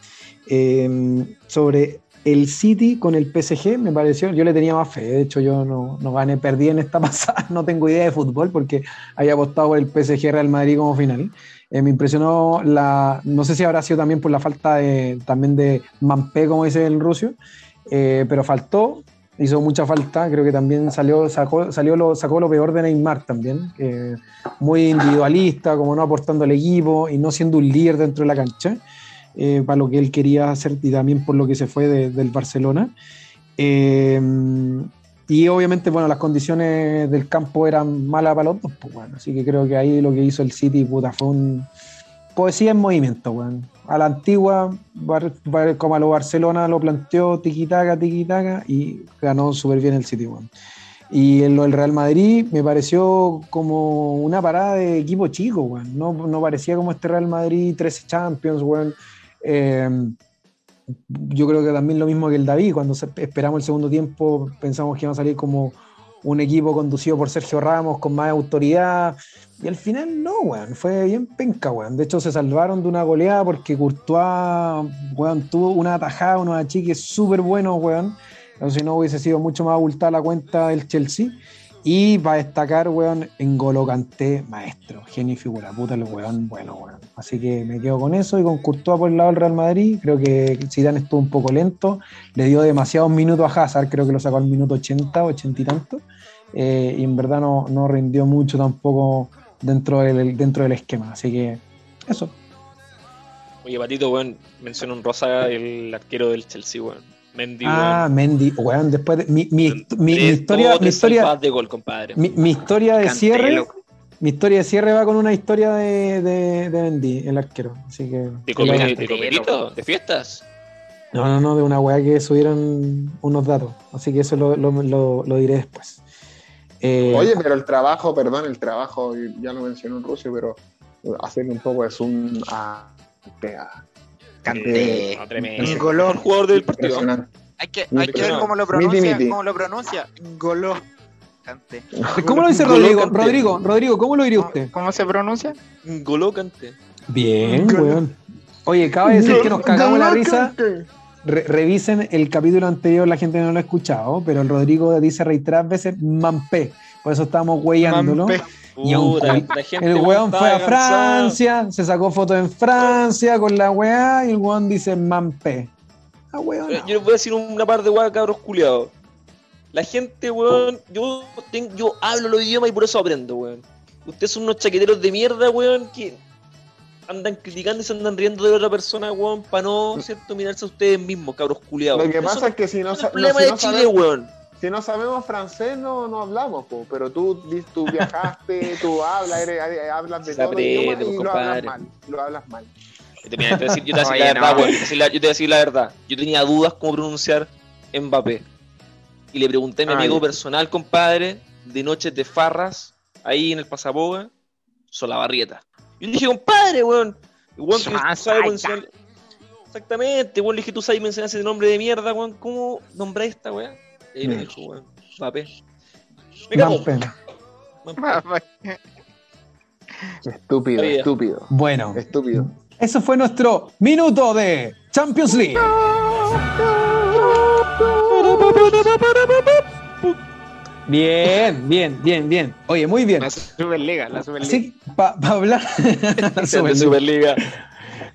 eh, sobre el City con el PSG, me pareció. Yo le tenía más fe. De hecho, yo no, gané, perdí en esta pasada. No tengo idea de fútbol porque había apostado por el PSG Real Madrid como final. Eh, me impresionó la, no sé si habrá sido también por la falta también de Mampé, como dice el ruso, eh, pero faltó, hizo mucha falta, creo que también salió, sacó, salió lo, sacó lo peor de Neymar también, muy individualista, como no aportando al equipo y no siendo un líder dentro de la cancha, eh, para lo que él quería hacer y también por lo que se fue de- del Barcelona. Eh, y obviamente, bueno, las condiciones del campo eran malas para los dos, pues, bueno, así que creo que ahí lo que hizo el City, puta, fue un poesía en movimiento, weón. A la antigua, bar- bar- como a lo Barcelona lo planteó, tiquitaca, tiquitaca, y ganó súper bien el City, weón. Y en lo del Real Madrid me pareció como una parada de equipo chico, weón. No, no parecía como este Real Madrid 13 Champions, weón. Eh, yo creo que también lo mismo que el David, cuando esperamos el segundo tiempo pensamos que iba a salir como un equipo conducido por Sergio Ramos con más autoridad y al final no, weón, fue bien penca, weón. De hecho se salvaron de una goleada porque Courtois, weón, tuvo una atajada, unos achiques súper buenos, weón. Entonces si no hubiese sido mucho más abultada la cuenta del Chelsea. Y para destacar, weón, en maestro, genio y figura, puta el weón, bueno, weón. Así que me quedo con eso y con Courtois por el lado del Real Madrid. Creo que Zidane estuvo un poco lento, le dio demasiados minutos a Hazard, creo que lo sacó al minuto 80, 80 y tanto. Eh, y en verdad no, no rindió mucho tampoco dentro del, dentro del esquema. Así que eso. Oye, Patito, weón, menciona un rosa el arquero del Chelsea, weón. Mendy, Ah, weón. Mendy, weón, después de, mi, mi, historia, mi historia, de gol, compadre. mi, mi historia de cierre, loco. mi historia de cierre va con una historia de, de, de Mendy, el arquero. Así que ¿De, de, de fiestas? no, no, no, de una weá que subieron unos datos. Así que eso lo, lo, lo- lo diré después. Eh, Oye, pero el trabajo, perdón, el trabajo, ya lo mencionó en Rusia, pero hacerle un poco de zoom a. a- Kanté. Eh, No, tremendo. Ngoló. El jugador del partido. Hay que, hay que ver cómo lo pronuncia. miti. ¿Cómo lo pronuncia? Ngoló. Kanté. ¿Cómo lo dice Rodrigo? Rodrigo, Rodrigo, ¿cómo lo diría ¿Cómo, usted? cómo se pronuncia? Goló Kanté. Bien, Golo. weón. Oye, acaba de decir que nos cagamos la risa. Re- revisen el capítulo anterior, la gente no lo ha escuchado, pero el Rodrigo dice reiteradas veces Mampé. Por eso estamos huellándolo. Y la gente El weón, fue a. Francia, se sacó fotos en Francia con la weá y el weón dice Mampé. Ah, weón. Eh, Yo les voy a decir una par de weas, cabros culiados. La gente, weón, yo, ten- yo hablo los idiomas y por eso aprendo, weón. Ustedes son unos chaqueteros de mierda, weón, que andan criticando y se andan riendo de otra persona, weón, para no, ¿cierto? Mirarse a ustedes mismos, cabros culiados. Lo que Eso pasa es que si no, no- si de no Chile, weón. Si no sabemos francés, no, no hablamos, po. pero tú, tú viajaste, tú hablas, eres- hablas de Se todo y pues, lo hablas compadre. mal. Lo hablas mal. Yo te, voy a decir, yo te voy a decir Oye, la verdad, no. weón. Yo te voy a decir la- yo te voy a decir la verdad. Yo tenía dudas cómo pronunciar Mbappé. Y le pregunté a mi amigo personal, compadre, de noches de farras, ahí en el Pasaboga, Solabarrieta. Y yo le dije, compadre, weón. Weón, que sabe Exactamente, weón, le dije, tú sabes mencionar ese nombre de mierda, weón. ¿Cómo nombráis esta weá? Y ahí me Mm. dijo, weón, Mbappé. Me cago. Mampé. Estúpido, Oye. estúpido. Bueno, Estúpido. eso fue nuestro minuto de Champions League. Bien, bien, bien, bien. Oye, muy bien. La Superliga, la Superliga. Así, para hablar. De Superliga. Superliga.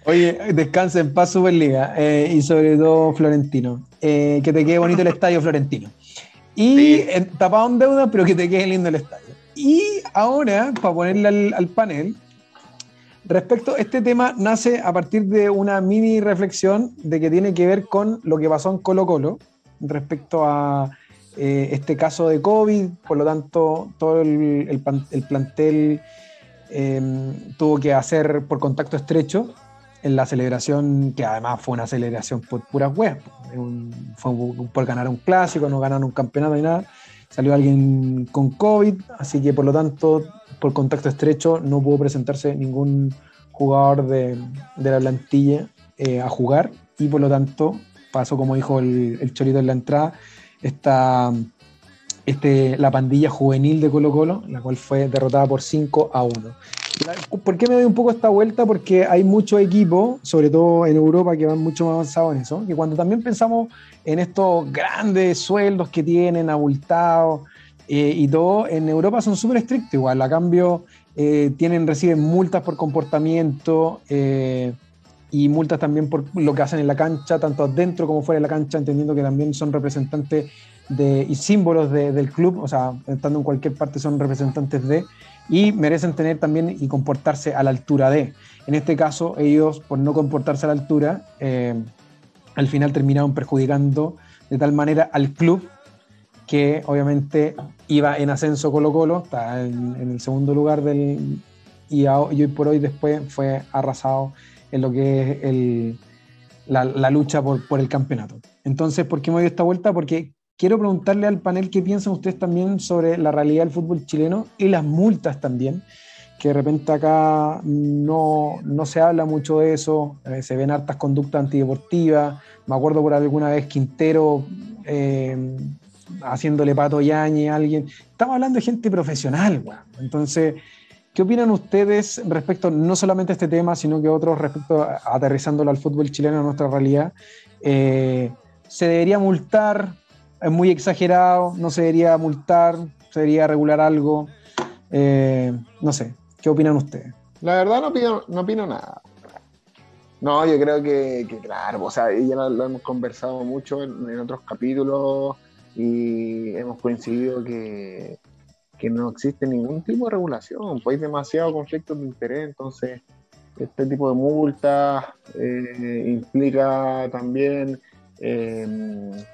Oye, descansa en paz Superliga eh, y sobre todo Florentino. Eh, que te quede bonito el estadio Florentino. Y Sí. tapado en deuda, pero que te quede lindo el estadio. y ahora, para ponerle al, al panel, respecto, este tema nace a partir de una mini reflexión de que tiene que ver con lo que pasó en Colo Colo respecto a eh, este caso de COVID, por lo tanto, todo el, el pan- el plantel eh, tuvo que hacer por contacto estrecho en la celebración, que además fue una celebración por puras weas, fue por ganar un clásico, no ganaron un campeonato ni nada. Salió alguien con COVID, así que por lo tanto, por contacto estrecho, no pudo presentarse ningún jugador de, la plantilla eh, a jugar y por lo tanto pasó, como dijo el, el Chorito en la entrada, esta, este, la pandilla juvenil de Colo Colo, la cual fue derrotada por 5 a 1. ¿Por qué me doy un poco esta vuelta? Porque hay muchos equipos, sobre todo en Europa, que van mucho más avanzados en eso, que cuando también pensamos en estos grandes sueldos que tienen, abultados eh, y todo, en Europa son súper estrictos igual, a cambio eh, tienen, reciben multas por comportamiento eh, y multas también por lo que hacen en la cancha, tanto dentro como fuera de la cancha, entendiendo que también son representantes de, y símbolos de- del club, o sea, estando en cualquier parte son representantes de, y merecen tener también y comportarse a la altura de. En este caso, ellos, por no comportarse a la altura, eh, al final terminaron perjudicando de tal manera al club que obviamente iba en ascenso Colo Colo, está en, el segundo lugar del, y, hoy por hoy después fue arrasado en lo que es el, la, lucha por, por el campeonato. Entonces, ¿por qué me doy esta vuelta? Porque quiero preguntarle al panel qué piensan ustedes también sobre la realidad del fútbol chileno y las multas también, que de repente acá no, no se habla mucho de eso, eh, se ven hartas conductas antideportivas, me acuerdo por alguna vez Quintero eh, haciéndole pato yañe a alguien, estamos hablando de gente profesional, weón. entonces... ¿Qué opinan ustedes respecto no solamente a este tema, sino que otros respecto a, aterrizándolo al fútbol chileno, a nuestra realidad? Eh, ¿Se debería multar? ¿Es muy exagerado? ¿No se debería multar? ¿Se debería regular algo? Eh, no sé, ¿qué opinan ustedes? La verdad no opino, no opino nada. No, yo creo que, claro, o sea, ya lo, hemos conversado mucho en, otros capítulos y hemos coincidido que, que no existe ningún tipo de regulación, pues hay demasiados conflictos de interés, entonces este tipo de multas eh, implica también eh,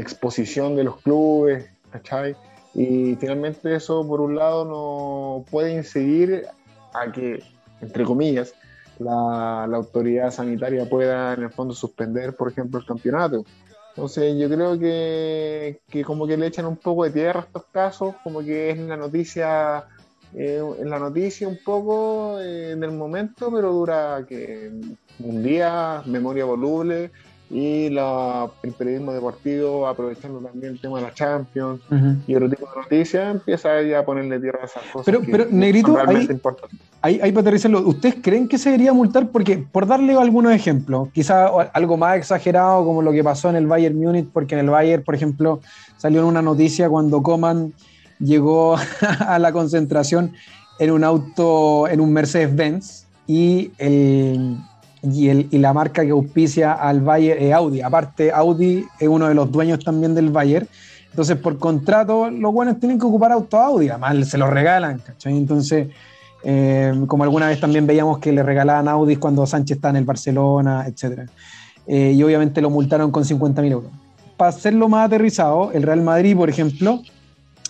exposición de los clubes, ¿cachai? Y finalmente eso, por un lado, no puede incidir a que, entre comillas, la, autoridad sanitaria pueda en el fondo suspender, por ejemplo, el campeonato. Entonces yo creo que, que como que le echan un poco de tierra a estos casos, como que es la noticia, eh, en la noticia un poco eh, en el momento, pero dura que un día, memoria voluble, y la, el periodismo deportivo aprovechando también el tema de la Champions y otro tipo de noticias, empieza ya a ponerle tierra a esas cosas. Pero- que pero, Negrito, ahí-. Ahí, ahí para aterrizarlo, ¿ustedes creen que se debería multar? Porque, por darle algunos ejemplos, quizá algo más exagerado como lo que pasó en el Bayern Múnich, porque en el Bayern, por ejemplo, salió en una noticia cuando Coman llegó a la concentración en un auto, en un Mercedes-Benz, y, el, y, el, y la marca que auspicia al Bayern es Audi. Aparte, Audi es uno de los dueños también del Bayern. Entonces, por contrato, los buenos tienen que ocupar auto Audi, además se los regalan, ¿cachai? Entonces, eh, como alguna vez también veíamos que le regalaban Audi cuando Sánchez está en el Barcelona, etc. Eh, y obviamente lo multaron con 50.000 euros. Para hacerlo más aterrizado, el Real Madrid, por ejemplo,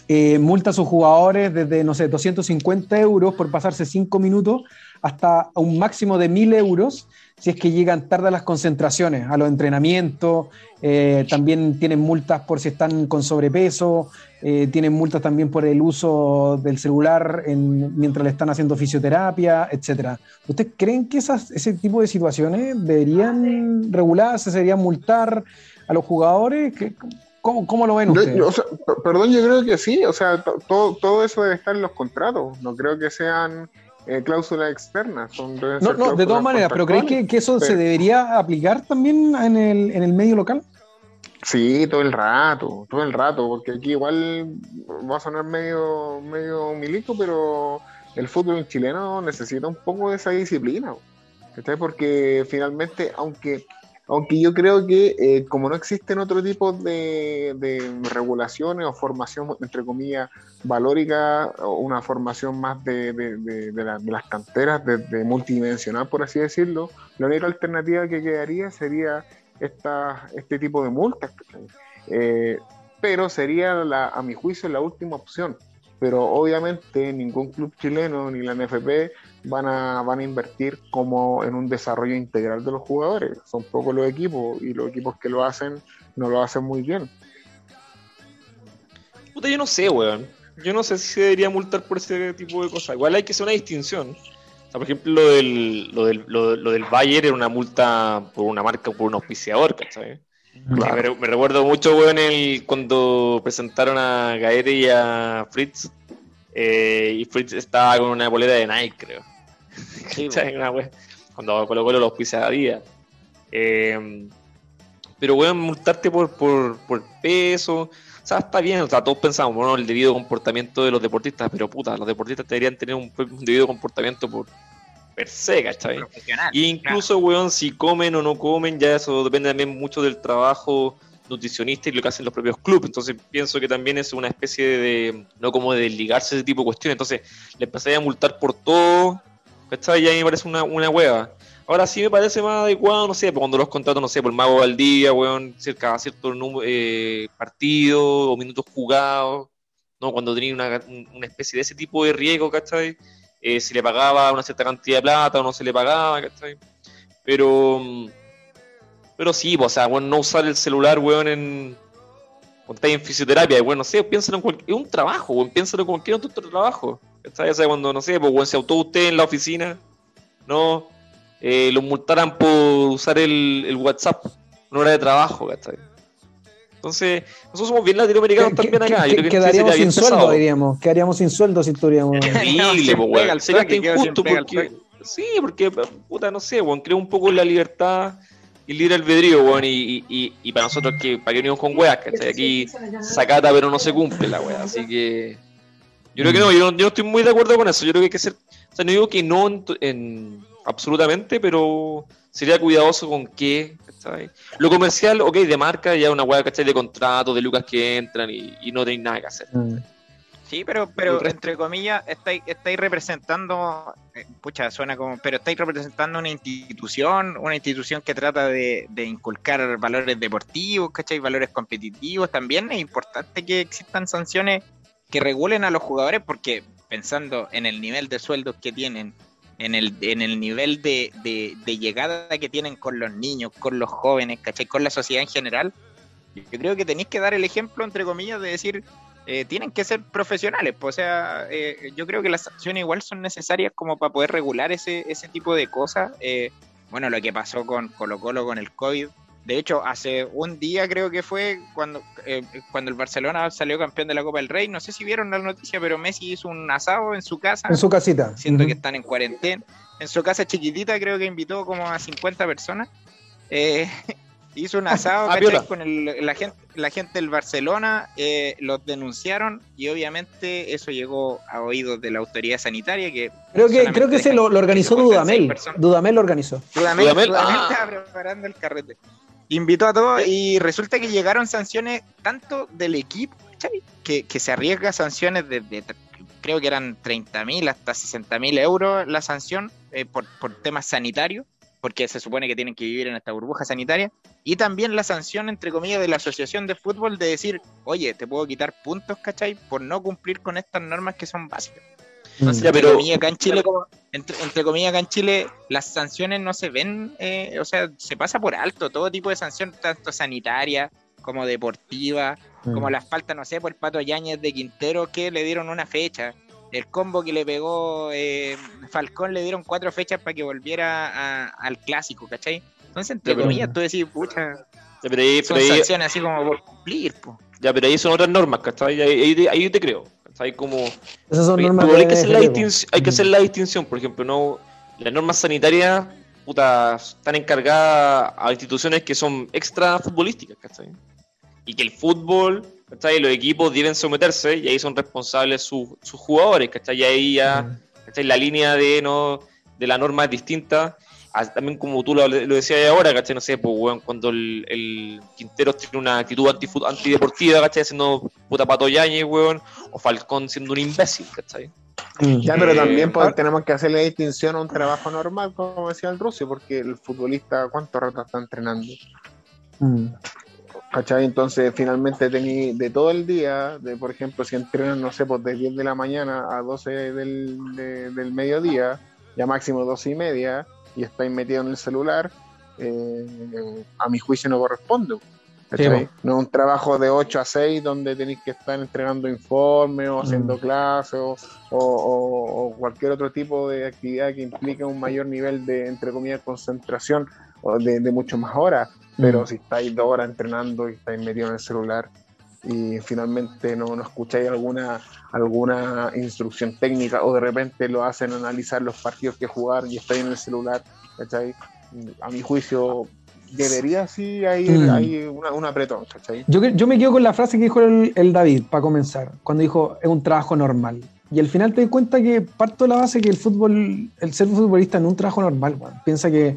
eh, multa a sus jugadores desde, no sé, 250 euros por pasarse 5 minutos hasta un máximo de 1.000 euros si es que llegan tarde a las concentraciones, a los entrenamientos. eh, también tienen multas por si están con sobrepeso, eh, tienen multas también por el uso del celular en- mientras le están haciendo fisioterapia, etcétera. ¿Ustedes creen que esas, ese tipo de situaciones deberían regularse, se deberían multar a los jugadores? ¿Qué- ¿Cómo, cómo lo ven ustedes? yo, o sea, per- perdón, yo creo que sí, o sea, to- todo, todo eso debe estar en los contratos, no creo que sean eh, cláusulas externas. Son, No, no, de todas maneras, pero ¿crees que, eso se debería aplicar también en el, en el medio local? Sí, todo el rato, todo el rato, porque aquí igual va a sonar medio, medio milico, pero el fútbol chileno necesita un poco de esa disciplina, ¿cachai? Porque finalmente, aunque, Aunque yo creo que eh, como no existen otro tipo de, regulaciones o formación, entre comillas, valórica, o una formación más de las canteras, de, multidimensional, por así decirlo, la única alternativa que quedaría sería esta, este tipo de multas. Eh, pero sería, la, a mi juicio, la última opción. Pero obviamente ningún club chileno ni la NFP van a, van a invertir como en un desarrollo integral de los jugadores. Son pocos los equipos y los equipos que lo hacen no lo hacen muy bien. Puta, yo no sé, weón. Yo no sé si se debería multar por ese tipo de cosas. Igual hay que hacer una distinción. por ejemplo, lo del, lo del, lo, del Bayer era una multa por una marca, por un auspiciador, ¿cachai? Me, me, recuerdo mucho, weón, el, cuando presentaron a Gaete y a Fritz. Eh, y Fritz estaba con una bolera de Nike, creo. cuando colocó los auspiciadores día. Eh, pero, weón, multarte por, por, por peso. O sea, está bien, o sea, todos pensamos, bueno, el debido comportamiento de los deportistas, pero puta, los deportistas deberían tener un, un debido comportamiento por, per se, ¿cachai? Y incluso, weón, si comen o no comen, ya eso depende también mucho del trabajo nutricionista y lo que hacen los propios clubes. Entonces pienso que también es una especie de, no como de desligarse ese tipo de cuestiones. Entonces le empezaría a multar por todo, ¿cachai? Y ahí me parece una, una hueva. Ahora sí me parece más adecuado, no sé, pues cuando los contratos, no sé, por el Mago Valdivia, weón, cerca cierto número, eh, partido o minutos jugados, ¿no? Cuando tenía una, una especie de ese tipo de riesgo, ¿cachai? eh, si le pagaba una cierta cantidad de plata o no se le pagaba, ¿cachai? Pero, pero sí, pues, o sea, bueno, no usar el celular, weón, en, cuando en fisioterapia, bueno, no sé, piénsalo en cualquier, es un trabajo, weón, piénsalo en cualquier otro trabajo, ¿cachai? O sea, cuando, no sé, pues, weón, se auto usted en la oficina, ¿no? Eh, lo multaran por usar el, el WhatsApp, una hora de trabajo, ¿cachai? Entonces, nosotros somos bien latinoamericanos también acá. Que, quedaríamos sin sueldo, diríamos. Quedaríamos sin sueldo si estuviéramos. Terrible, pues, Sería injusto porque. Sí, porque, puta, no sé, weón, creo un poco en la libertad el libre albedrío, y, y, y, para nosotros que, para que unimos con weas, ¿cachai? Aquí sacata pero no se cumple la wea, así que yo creo que no, yo no, estoy muy de acuerdo con eso, yo creo que hay que ser, o sea, no digo que no en, en absolutamente, pero sería cuidadoso con qué, lo comercial, ok, de marca, ya una hueá, ¿cachai? De contrato, de lucas que entran y, no tenéis nada que hacer. Mm. Sí, pero, pero entre comillas, estáis, estáis representando, eh, pucha, suena como, pero estáis representando una institución, una institución que trata de, inculcar valores deportivos, ¿cachai? Valores competitivos. También es importante que existan sanciones que regulen a los jugadores, porque pensando en el nivel de sueldos que tienen en el, en el nivel de, de, llegada que tienen con los niños, con los jóvenes, ¿cachai? Con la sociedad en general, yo creo que tenéis que dar el ejemplo, entre comillas, de decir, eh, tienen que ser profesionales. Pues, o sea, eh, yo creo que las sanciones igual son necesarias como para poder regular ese, ese tipo de cosas. Eh, bueno, lo que pasó con Colo Colo con el COVID, de hecho, hace un día creo que fue cuando, eh, cuando el Barcelona salió campeón de la Copa del Rey. No sé si vieron la noticia, pero Messi hizo un asado en su casa. En su casita. Siendo que están en cuarentena. En su casa chiquitita creo que invitó como a 50 personas. Eh, hizo un asado ah, con la, gente, la gente del Barcelona. Eh, los denunciaron y obviamente eso llegó a oídos de la autoridad sanitaria que... Creo que, creo que se lo, organizó Dudamel. Dudamel lo organizó. Dudamel, Dudamel, ah. estaba preparando el carrete invitó a todos y resulta que llegaron sanciones tanto del equipo, Que, que se arriesga sanciones de, creo que eran 30 mil hasta 60 mil euros la sanción eh, por, por temas sanitarios, porque se supone que tienen que vivir en esta burbuja sanitaria, y también la sanción, entre comillas, de la Asociación de Fútbol de decir, oye, te puedo quitar puntos, ¿cachai? Por no cumplir con estas normas que son básicas. Entonces, entre, pero... comillas, acá en Chile, entre, comillas, acá en Chile, las sanciones no se ven, eh, o sea, se pasa por alto todo tipo de sanción, tanto sanitaria como deportiva, como mm. las faltas, no sé, por el Pato Yáñez de Quintero, que le dieron una fecha. El combo que le pegó eh, Falcón le dieron cuatro fechas para que volviera al clásico, ¿cachai? Entonces, entre comillas, tú decís, pucha, son sanciones así como por cumplir, po. Ya, pero ahí son otras normas, ¿cachai? ahí te creo. Hay como. hay, que hacer la distinción, hay que hacer la distinción, por ejemplo, no las normas sanitarias puta, están encargadas a instituciones que son extra futbolísticas, ¿cachai? Y que el fútbol, ¿cachai? Los equipos deben someterse y ahí son responsables sus, sus jugadores, ¿cachai? Y ahí ya, ¿cachai? La línea de, ¿no? de la norma es distinta. a- también como tú lo, lo decías ahora, ¿cachai? No sé, pues, weón, cuando el, el Quintero tiene una actitud antideportiva, ¿cachai? Haciendo puta pato Yañez, weón, o Falcón siendo un imbécil, ¿cachai? Ya, pero Eh, también pues, ah. tenemos que hacerle distinción a un trabajo normal, como decía el ruso, porque el futbolista, ¿cuánto rato está entrenando? Mm. ¿Cachai? Entonces, finalmente tení de todo el día, de por ejemplo, si entrenan, no sé, pues de 10 de la mañana a 12 del, de- del mediodía, ya máximo 12 y media, y estáis metido en el celular, eh, a mi juicio no corresponde. no es un trabajo de 8 a 6 donde tenéis que estar entregando informes o haciendo Mm. clases o, o- o- o cualquier otro tipo de actividad que implique un mayor nivel de, entre comillas, concentración o de, de mucho más horas. Pero Mm. si estáis dos horas entrenando y estáis metidos en el celular y finalmente no, no escucháis alguna, alguna instrucción técnica o de repente lo hacen analizar los partidos que jugar y estáis en el celular, ¿cachai? A mi juicio debería sí hay, Mm. hay una, un apretón, ¿cachai? Yo, yo me quedo con la frase que dijo el, el David para comenzar, cuando dijo es un trabajo normal. Y al final te das cuenta que parto de la base que el fútbol, el ser futbolista no es un trabajo normal. weón. Piensa que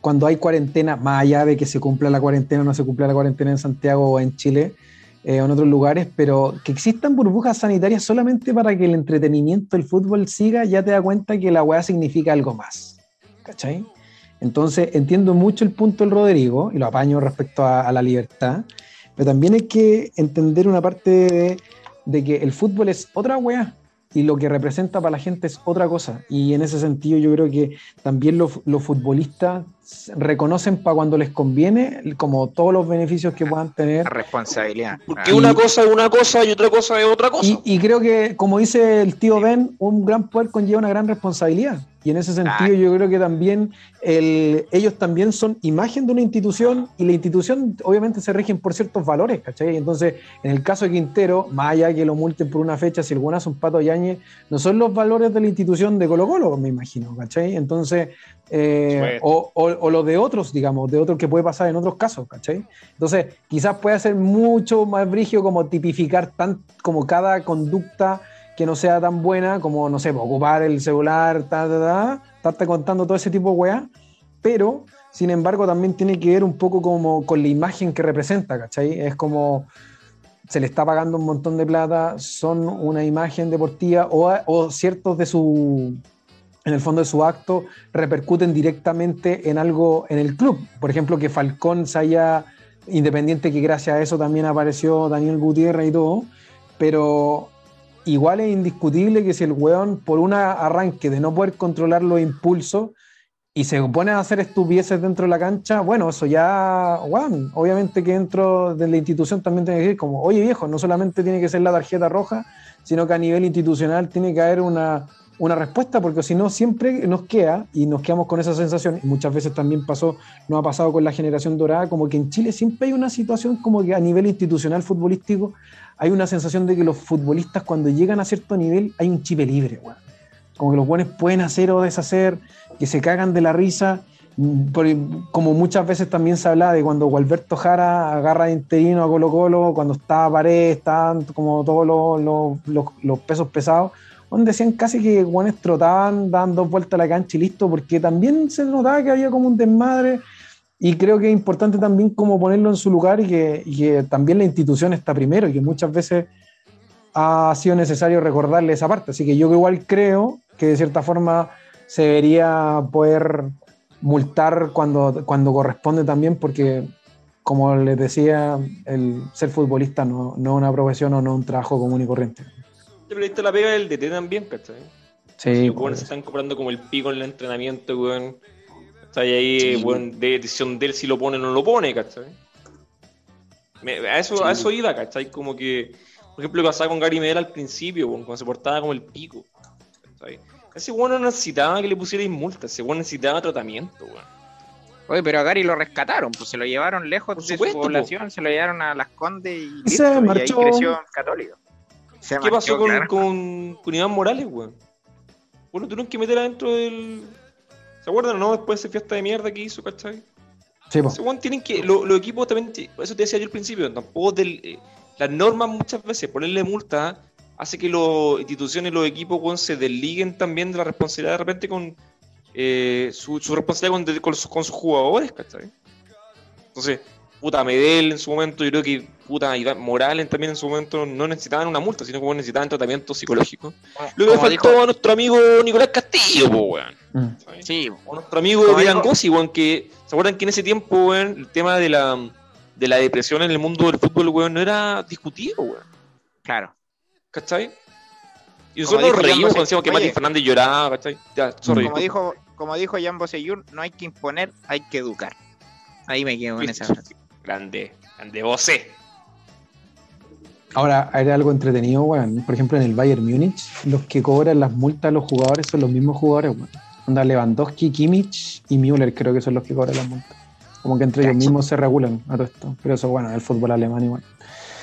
cuando hay cuarentena, más allá de que se cumpla la cuarentena o no se cumpla la cuarentena en Santiago o en Chile eh, o en otros lugares, pero que existan burbujas sanitarias solamente para que el entretenimiento del fútbol siga, ya te das cuenta que la weá significa algo más. ¿Cachai? Entonces entiendo mucho el punto del Rodrigo y lo apaño respecto a, a la libertad, pero también hay que entender una parte de, de que el fútbol es otra weá y lo que representa para la gente es otra cosa. Y en ese sentido yo creo que también los, los futbolistas reconocen para cuando les conviene como todos los beneficios que puedan tener La responsabilidad. Porque Y- una cosa es una cosa y otra cosa es otra cosa. y, y creo que, como dice el tío Ben, un gran poder conlleva una gran responsabilidad. Y en ese sentido Ah. yo creo que también el- ellos también son imagen de una institución y la institución obviamente se rigen por ciertos valores, ¿cachai? Entonces, en el caso de Quintero, más allá que lo multen por una fecha, si alguna es un pato Yañez, no son los valores de la institución de Colo Colo, me imagino, ¿cachai? Entonces, eh, o, o, o los de otros, digamos, de otros que puede pasar en otros casos, ¿cachai? Entonces, quizás puede ser mucho más brigio como tipificar tan, como cada conducta que no sea tan buena, como, no sé, pues, ocupar el celular, ta, ta, ta, estarte contando todo ese tipo de weá, pero, sin embargo, también tiene que ver un poco como con la imagen que representa, ¿cachai? Es como se le está pagando un montón de plata, son una imagen deportiva o, o ciertos de su, en el fondo de su acto, repercuten directamente en algo en el club. Por ejemplo, que Falcón se haya, independiente que gracias a eso también apareció Daniel Gutiérrez y todo, pero igual es indiscutible que si el weón por un arranque de no poder controlar los impulsos y se pone a hacer estupideces dentro de la cancha, bueno, eso ya, obviamente que dentro de la institución también tiene que decir como, oye viejo, no solamente tiene que ser la tarjeta roja, sino que a nivel institucional tiene que haber una, una respuesta, porque si no siempre nos queda y nos quedamos con esa sensación, muchas veces también pasó, no ha pasado con la generación dorada, como que en Chile siempre hay una situación como que a nivel institucional futbolístico hay una sensación de que los futbolistas cuando llegan a cierto nivel hay un chipe libre, weón. Como que los buenos pueden hacer o deshacer, que se cagan de la risa. Mm, como muchas veces también se habla de cuando Gualberto Jara agarra de interino a Colo Colo, cuando estaba Pared, estaban como todos los- los- los pesos pesados, donde decían casi que guanes trotaban, daban dos vueltas a la cancha y listo, porque también se notaba que había como un desmadre. Y creo que es importante también como ponerlo en su lugar y que, también la institución está primero y que muchas veces ha sido necesario recordarle esa parte. Así que yo igual creo que de cierta forma se debería poder multar cuando, cuando corresponde también, porque como les decía, el ser futbolista no, no es una profesión o no es un trabajo común y corriente. Pero ahí está la pega del DT también, ¿cachai? Sí, Los weones se están comprando como el pico en el entrenamiento, weón. Está ahí, Sí. weón, de decisión de él si lo pone o no lo pone, ¿cachai? Me- a, eso, a eso iba, ¿cachai? Como que, por ejemplo, lo que pasaba con Gary Medel al principio, weón, cuando se portaba como el pico. ¿cachai? Ese weón no necesitaba que le pusierais multa, ese weón necesitaba tratamiento, weón. Oye, pero a Gary lo rescataron, pues se lo llevaron lejos Por de supuesto, su población, se lo llevaron a Las Condes y, Y se ahí creció católico. Se ¿Qué pasó con, claro. con, con Iván Morales, weón? Bueno, tuvieron que meter adentro del. ¿Se acuerdan, no? Después de esa fiesta de mierda que hizo, ¿cachai? Sí, po. Weón tienen que. lo- Los equipos también. Eso te decía yo al principio. Tampoco del, eh, las normas muchas veces, ponerle multa, hace que las instituciones y los equipos weón, se desliguen también de la responsabilidad de repente con, eh, su, su responsabilidad con, con sus- con sus jugadores, ¿cachai? Entonces, puta, Medel en su momento, yo creo que, puta, Iván Morales también en su momento no necesitaban una multa, sino que necesitaban tratamiento psicológico. Lo que le Como faltó dijo- a nuestro amigo Nicolás Castillo, po, weón. Mm. Sí, O nuestro amigo Como Gossi, weón, que se acuerdan que en ese tiempo, weón, el tema de la, de la depresión en el mundo del fútbol, weón, no era discutido, weón. claro. ¿Cachai? Y Como nosotros nos reímos cuando decíamos que. Mati Fernández lloraba, ¿cachai? Ya, sorry. Como dijo, como dijo Jan Bosellur, no hay que imponer, hay que educar. Ahí me quedo con esa frase. Grande, grande Bosé. Ahora, hay algo entretenido, weón. Por ejemplo, en el Bayern Múnich, los que cobran las multas a los jugadores son los mismos jugadores, weón. Onda Lewandowski, Kimmich y Müller creo que son los que cobran las multas. Como que entre ellos mismos se regulan a todo esto. Pero eso, bueno, el fútbol alemán igual.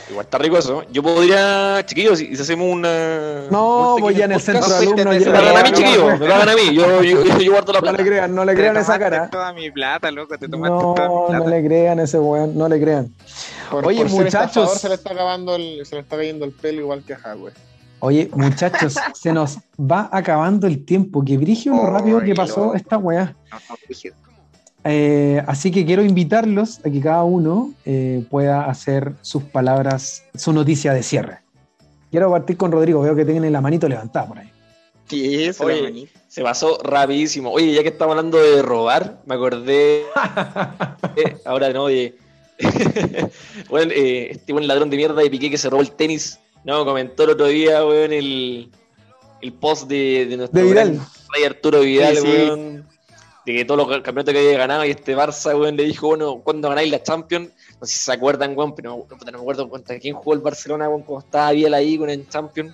Igual está rico eso. Yo podría, chiquillos, si si hacemos una. No, un voy ya en el centro de alumnos. Me pagan a mí, No, chiquillos. Me pagan a mí. Yo, yo, yo, yo guardo la No le plata. crean, no le crean esa tomaste cara. toda mi plata, loco, te tomaste No, toda mi no plata. le crean a ese weón, no le crean. Por, Oye, por muchachos. se le está acabando el, se le está cayendo el pelo igual que a Hagüe. Oye, muchachos, se nos va acabando el tiempo. Que brigio lo rápido que pasó esta weá. Eh, así que quiero invitarlos a que cada uno eh, pueda hacer sus palabras, su noticia de cierre. Quiero partir con Rodrigo, veo que tienen la manito levantada por ahí. Sí, eso Oye. Se pasó rapidísimo. Oye, ya que estamos hablando de robar, me acordé. eh, ahora no, de. bueno, eh, este buen ladrón de mierda de Piqué que se robó el tenis. No, comentó el otro día, weón, el, el post de, de nuestro De Vidal. gran rey Arturo Vidal, Sí, sí. weón. De que todos los campeonatos que había ganado y este Barça, weón, le dijo, bueno, ¿cuándo ganáis la Champions? No sé si se acuerdan, weón, pero no, me acuerdo contra quién jugó el Barcelona, weón, cuando estaba Vidal ahí con el Champions.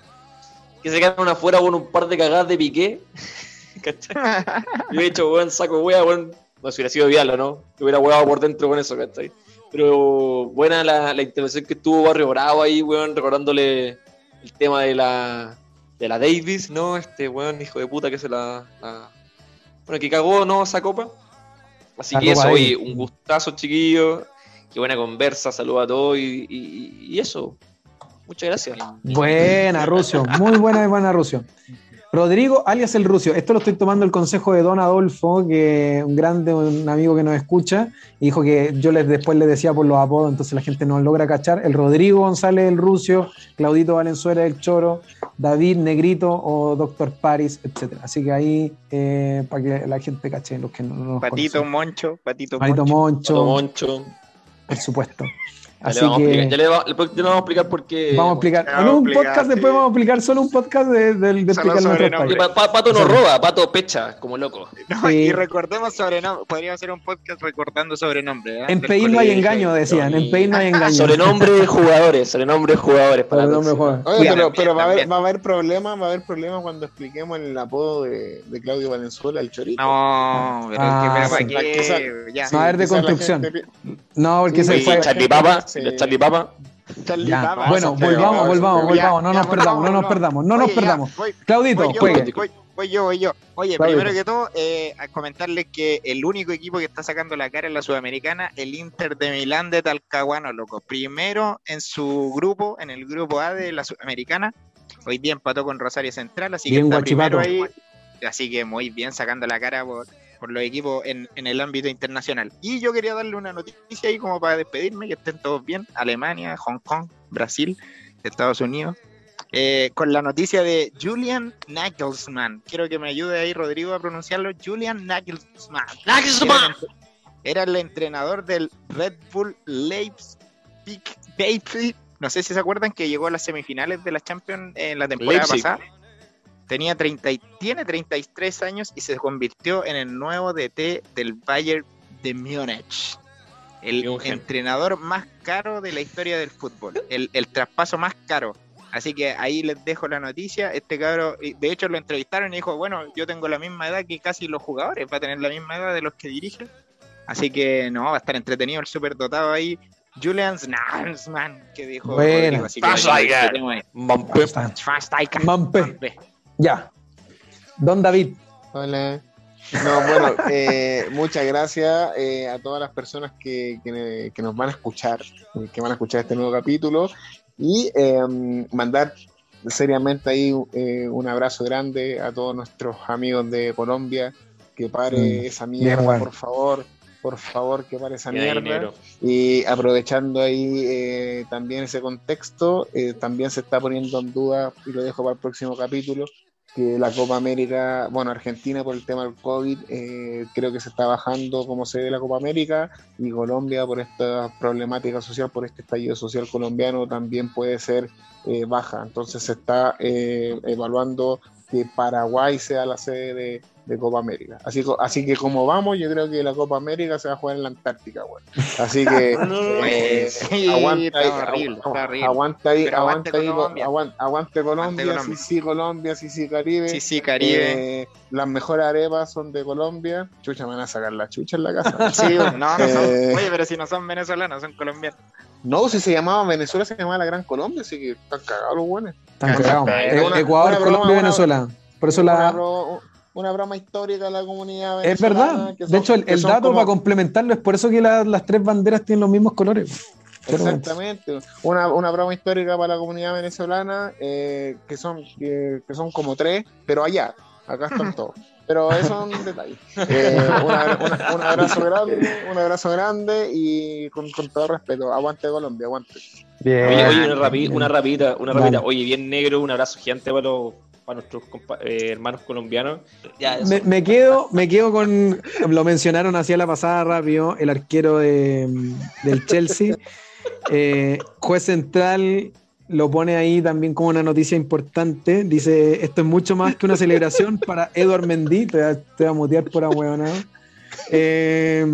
Que se quedaron afuera con un par de cagadas de Piqué. ¿Cachai? Yo he hecho, weón, saco wea, weón. No si hubiera sido Vidal o no. Que hubiera hueado por dentro con eso, ¿cachai? Pero buena la, la intervención que tuvo Barrio Bravo ahí, weón, recordándole el tema de la de la Davis, ¿no? Este weón, hijo de puta que se la, la- Bueno, que cagó, ¿no? Esa copa. Así La que Copa eso, oye, un gustazo, chiquillo. Qué buena conversa, saludos a todos y, y- y eso. Muchas gracias. Buena, Rucio, muy buena y buena, Rucio. Rodrigo, alias el Rucio. Esto lo estoy tomando el consejo de Don Adolfo, que un grande, un amigo que nos escucha, y dijo que yo les después le decía por los apodos, entonces la gente no logra cachar. El Rodrigo González el Rucio, Claudito Valenzuela el Choro, David Negrito o Doctor Paris, etcétera. Así que ahí, eh, para que la gente cache, los que no, no nos Patito conocen. Moncho, Patito Patito Moncho. Moncho, Moncho. por supuesto. Ya le Así vamos a explicar, que ya le, va- le- ya le vamos a explicar por qué. vamos a explicar. En un explicar, podcast sí. después vamos a explicar solo un podcast de, de, de explicar. Pa- pa- Pato no roba, Pato pecha, como loco. No, Sí. Y recordemos sobrenombre. Podríamos hacer un podcast recordando sobrenombres. ¿eh? En Peín no hay engaño, decían. En Peín no hay engaño. Sobrenombre de jugadores, sobrenombre de jugadores para Sobrenombre jugadores. Oye, Cuidado, pero, pero va, a haber, va a haber problemas, va a haber problemas cuando expliquemos el apodo de, de Claudio Valenzuela, el chorito. No, pero Ah, es que. Ya. No, a ver, de construcción. No, porque se fue. Charlie Papa, Sí. Charlie Papa. Charlie Ya. Papa. Bueno, volvamos, volvamos, ya, volvamos. No ya, nos perdamos, no nos perdamos, no nos perdamos. voy- Claudito, voy yo, juegue. voy, yo, voy yo. Oye, Claudito. primero que todo, eh, a comentarles que el único equipo que está sacando la cara en la Sudamericana, el Inter de Milán de Talcahuano, loco. Primero en su grupo, en el grupo A de la Sudamericana. Hoy día empató con Rosario Central, así Bien, que está primero ahí. Así que muy bien sacando la cara por, por los equipos en, en el ámbito internacional. Y yo quería darle una noticia ahí como para despedirme, que estén todos bien. Alemania, Hong Kong, Brasil, Estados Unidos. Eh, con la noticia de Julian Nagelsmann. Quiero que me ayude ahí, Rodrigo, a pronunciarlo. Julian Nagelsmann. Era el, entre- era el entrenador del Red Bull Leipzig. Leipzig. No sé si se acuerdan que llegó a las semifinales de la Champions en la temporada Leipzig. pasada. Tenía 30 y, tiene 33 años y se convirtió en el nuevo DT del Bayern de Múnich. El entrenador más caro de la historia del fútbol. El, el traspaso más caro. Así que ahí les dejo la noticia. Este cabro, de hecho lo entrevistaron y dijo, bueno, yo tengo la misma edad que casi los jugadores, va a tener la misma edad de los que dirigen. Así que no, va a estar entretenido el superdotado ahí. Julian Nagelsmann, que dijo Buena. Rodrigo, así que ahí tenemos ahí. Mampe. Schweinsteiger. Mampe. Mampe. Ya. Don David. Hola. No, bueno, eh, muchas gracias eh, a todas las personas que, que- que nos van a escuchar, que van a escuchar este nuevo capítulo y eh, mandar seriamente ahí eh, un abrazo grande a todos nuestros amigos de Colombia que pare Mm, esa bien, mierda, bueno. por favor, por favor, que pare esa mierda. dinero. Y aprovechando ahí eh, también ese contexto, eh, también se está poniendo en duda, y lo dejo para el próximo capítulo, que la Copa América, bueno, Argentina por el tema del COVID, eh, creo que se está bajando como se ve la Copa América, y Colombia por esta problemática social, por este estallido social colombiano, también puede ser eh, baja. Entonces se está eh, evaluando que Paraguay sea la sede de, de Copa América. Así, co- así que como vamos, yo creo que la Copa América se va a jugar en la Antártica, güey. Así que eh, Sí, aguanta ahí, está horrible, agu- está horrible. aguanta ahí, aguante aguanta ahí, Colombia. aguan- aguante Colombia, Colombia. sí sí Colombia, sí sí Caribe. Sí, sí, Caribe. Eh, las mejores arepas son de Colombia. Chucha, me van a sacar la chucha en la casa. Sí, no, no son. Eh. Oye, pero si no son venezolanos, son colombianos. no, si se llamaba Venezuela, se llamaba la Gran Colombia, así que están cagados los buenos. Están cagados. una Ecuador, broma, Colombia y una- Venezuela. Por eso la. Una broma histórica de la comunidad Es venezolana, verdad. que De hecho, el, dato como- para complementarlo es por eso que la- las tres banderas tienen los mismos colores. Exactamente, una, una broma histórica para la comunidad venezolana, eh, que, son, que, que son como tres, pero allá, acá están todos. Pero eso es un detalle. Eh, una- una- un abrazo grande, un abrazo grande y con, con todo respeto, aguante Colombia, aguante. Bien. Oye, oye, una, rapi- una rapidita, una Dale. rapidita. Oye, bien negro, un abrazo gigante para, los, para nuestros eh, hermanos colombianos. Ya. Me, me quedo, me quedo con, lo mencionaron hacia la pasada rápido, el arquero de, del Chelsea, eh, juez central, lo pone ahí también como una noticia importante, dice, esto es mucho más que una celebración para Edward Mendy, te voy a, te voy a mutear por ahueonado. Eh,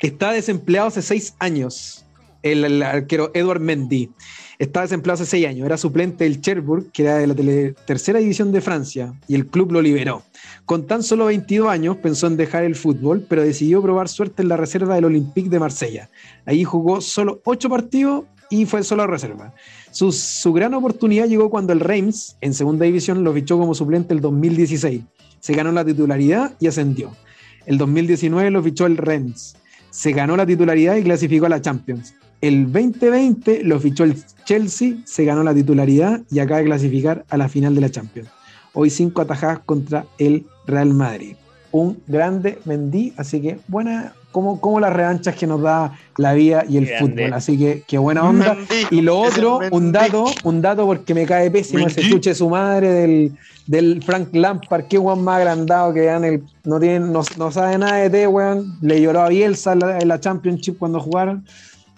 está desempleado hace seis años, el, arquero Edward Mendy. Está desempleado hace seis años, era suplente del Cherbourg, que era de la tercera división de Francia, y el club lo liberó. Con tan solo 22 años pensó en dejar el fútbol, pero decidió probar suerte en la reserva del Olympique de Marsella. Ahí jugó solo 8 partidos y fue solo reserva. Su, su gran oportunidad llegó cuando el Reims, en segunda división, lo fichó como suplente el 2016. Se ganó la titularidad y ascendió. El 2019 lo fichó el Reims. Se ganó la titularidad y clasificó a la Champions. El 2020 lo fichó el Chelsea, se ganó la titularidad y acaba de clasificar a la final de la Champions. Hoy cinco atajadas contra el Real Madrid. Un grande Mendy, así que buena, como, como las revanchas que nos da la vida y el Grande. fútbol. Así que qué buena onda. Y lo otro, un dato, un dato porque me cae pésimo ese Mendy. chuche de su madre del, del Frank Lampard, qué weón más agrandado que vean el, no, tiene, no, no sabe nada de té, weón. Le lloró a Bielsa en la, en la Championship cuando jugaron.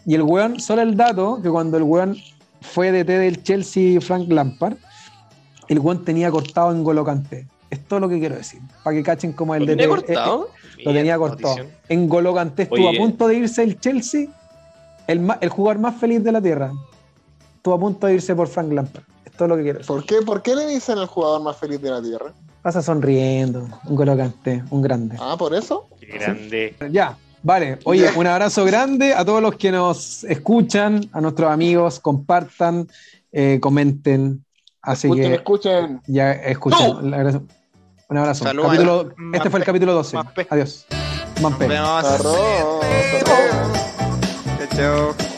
Y el weón, solo el dato, que cuando el weón fue de té del Chelsea Frank Lampard, el weón tenía cortado en Golocante. Es todo lo que quiero decir. Para que cachen como el ¿Lo de tenía cortado? lo tenía cortado. notición. En Golo Kanté estuvo Oye. a punto de irse el Chelsea, el, el jugador más feliz de la tierra. Estuvo a punto de irse por Frank Lampard. Es todo lo que quiero decir. ¿Por qué, ¿Por qué le dicen el jugador más feliz de la tierra? Pasa sonriendo. Un Golo Kanté, un grande. Ah, por eso. Qué grande. Ya, vale. Oye, un abrazo grande a todos los que nos escuchan, a nuestros amigos, compartan, eh, comenten. Así escuchen, que escuchen. ya escuchen. Un abrazo. Saludos. Capítulo- Más este fue el capítulo 12. más pe- Adiós. Nos Mampe. vemos. Arroz, arroz. Chao, chao.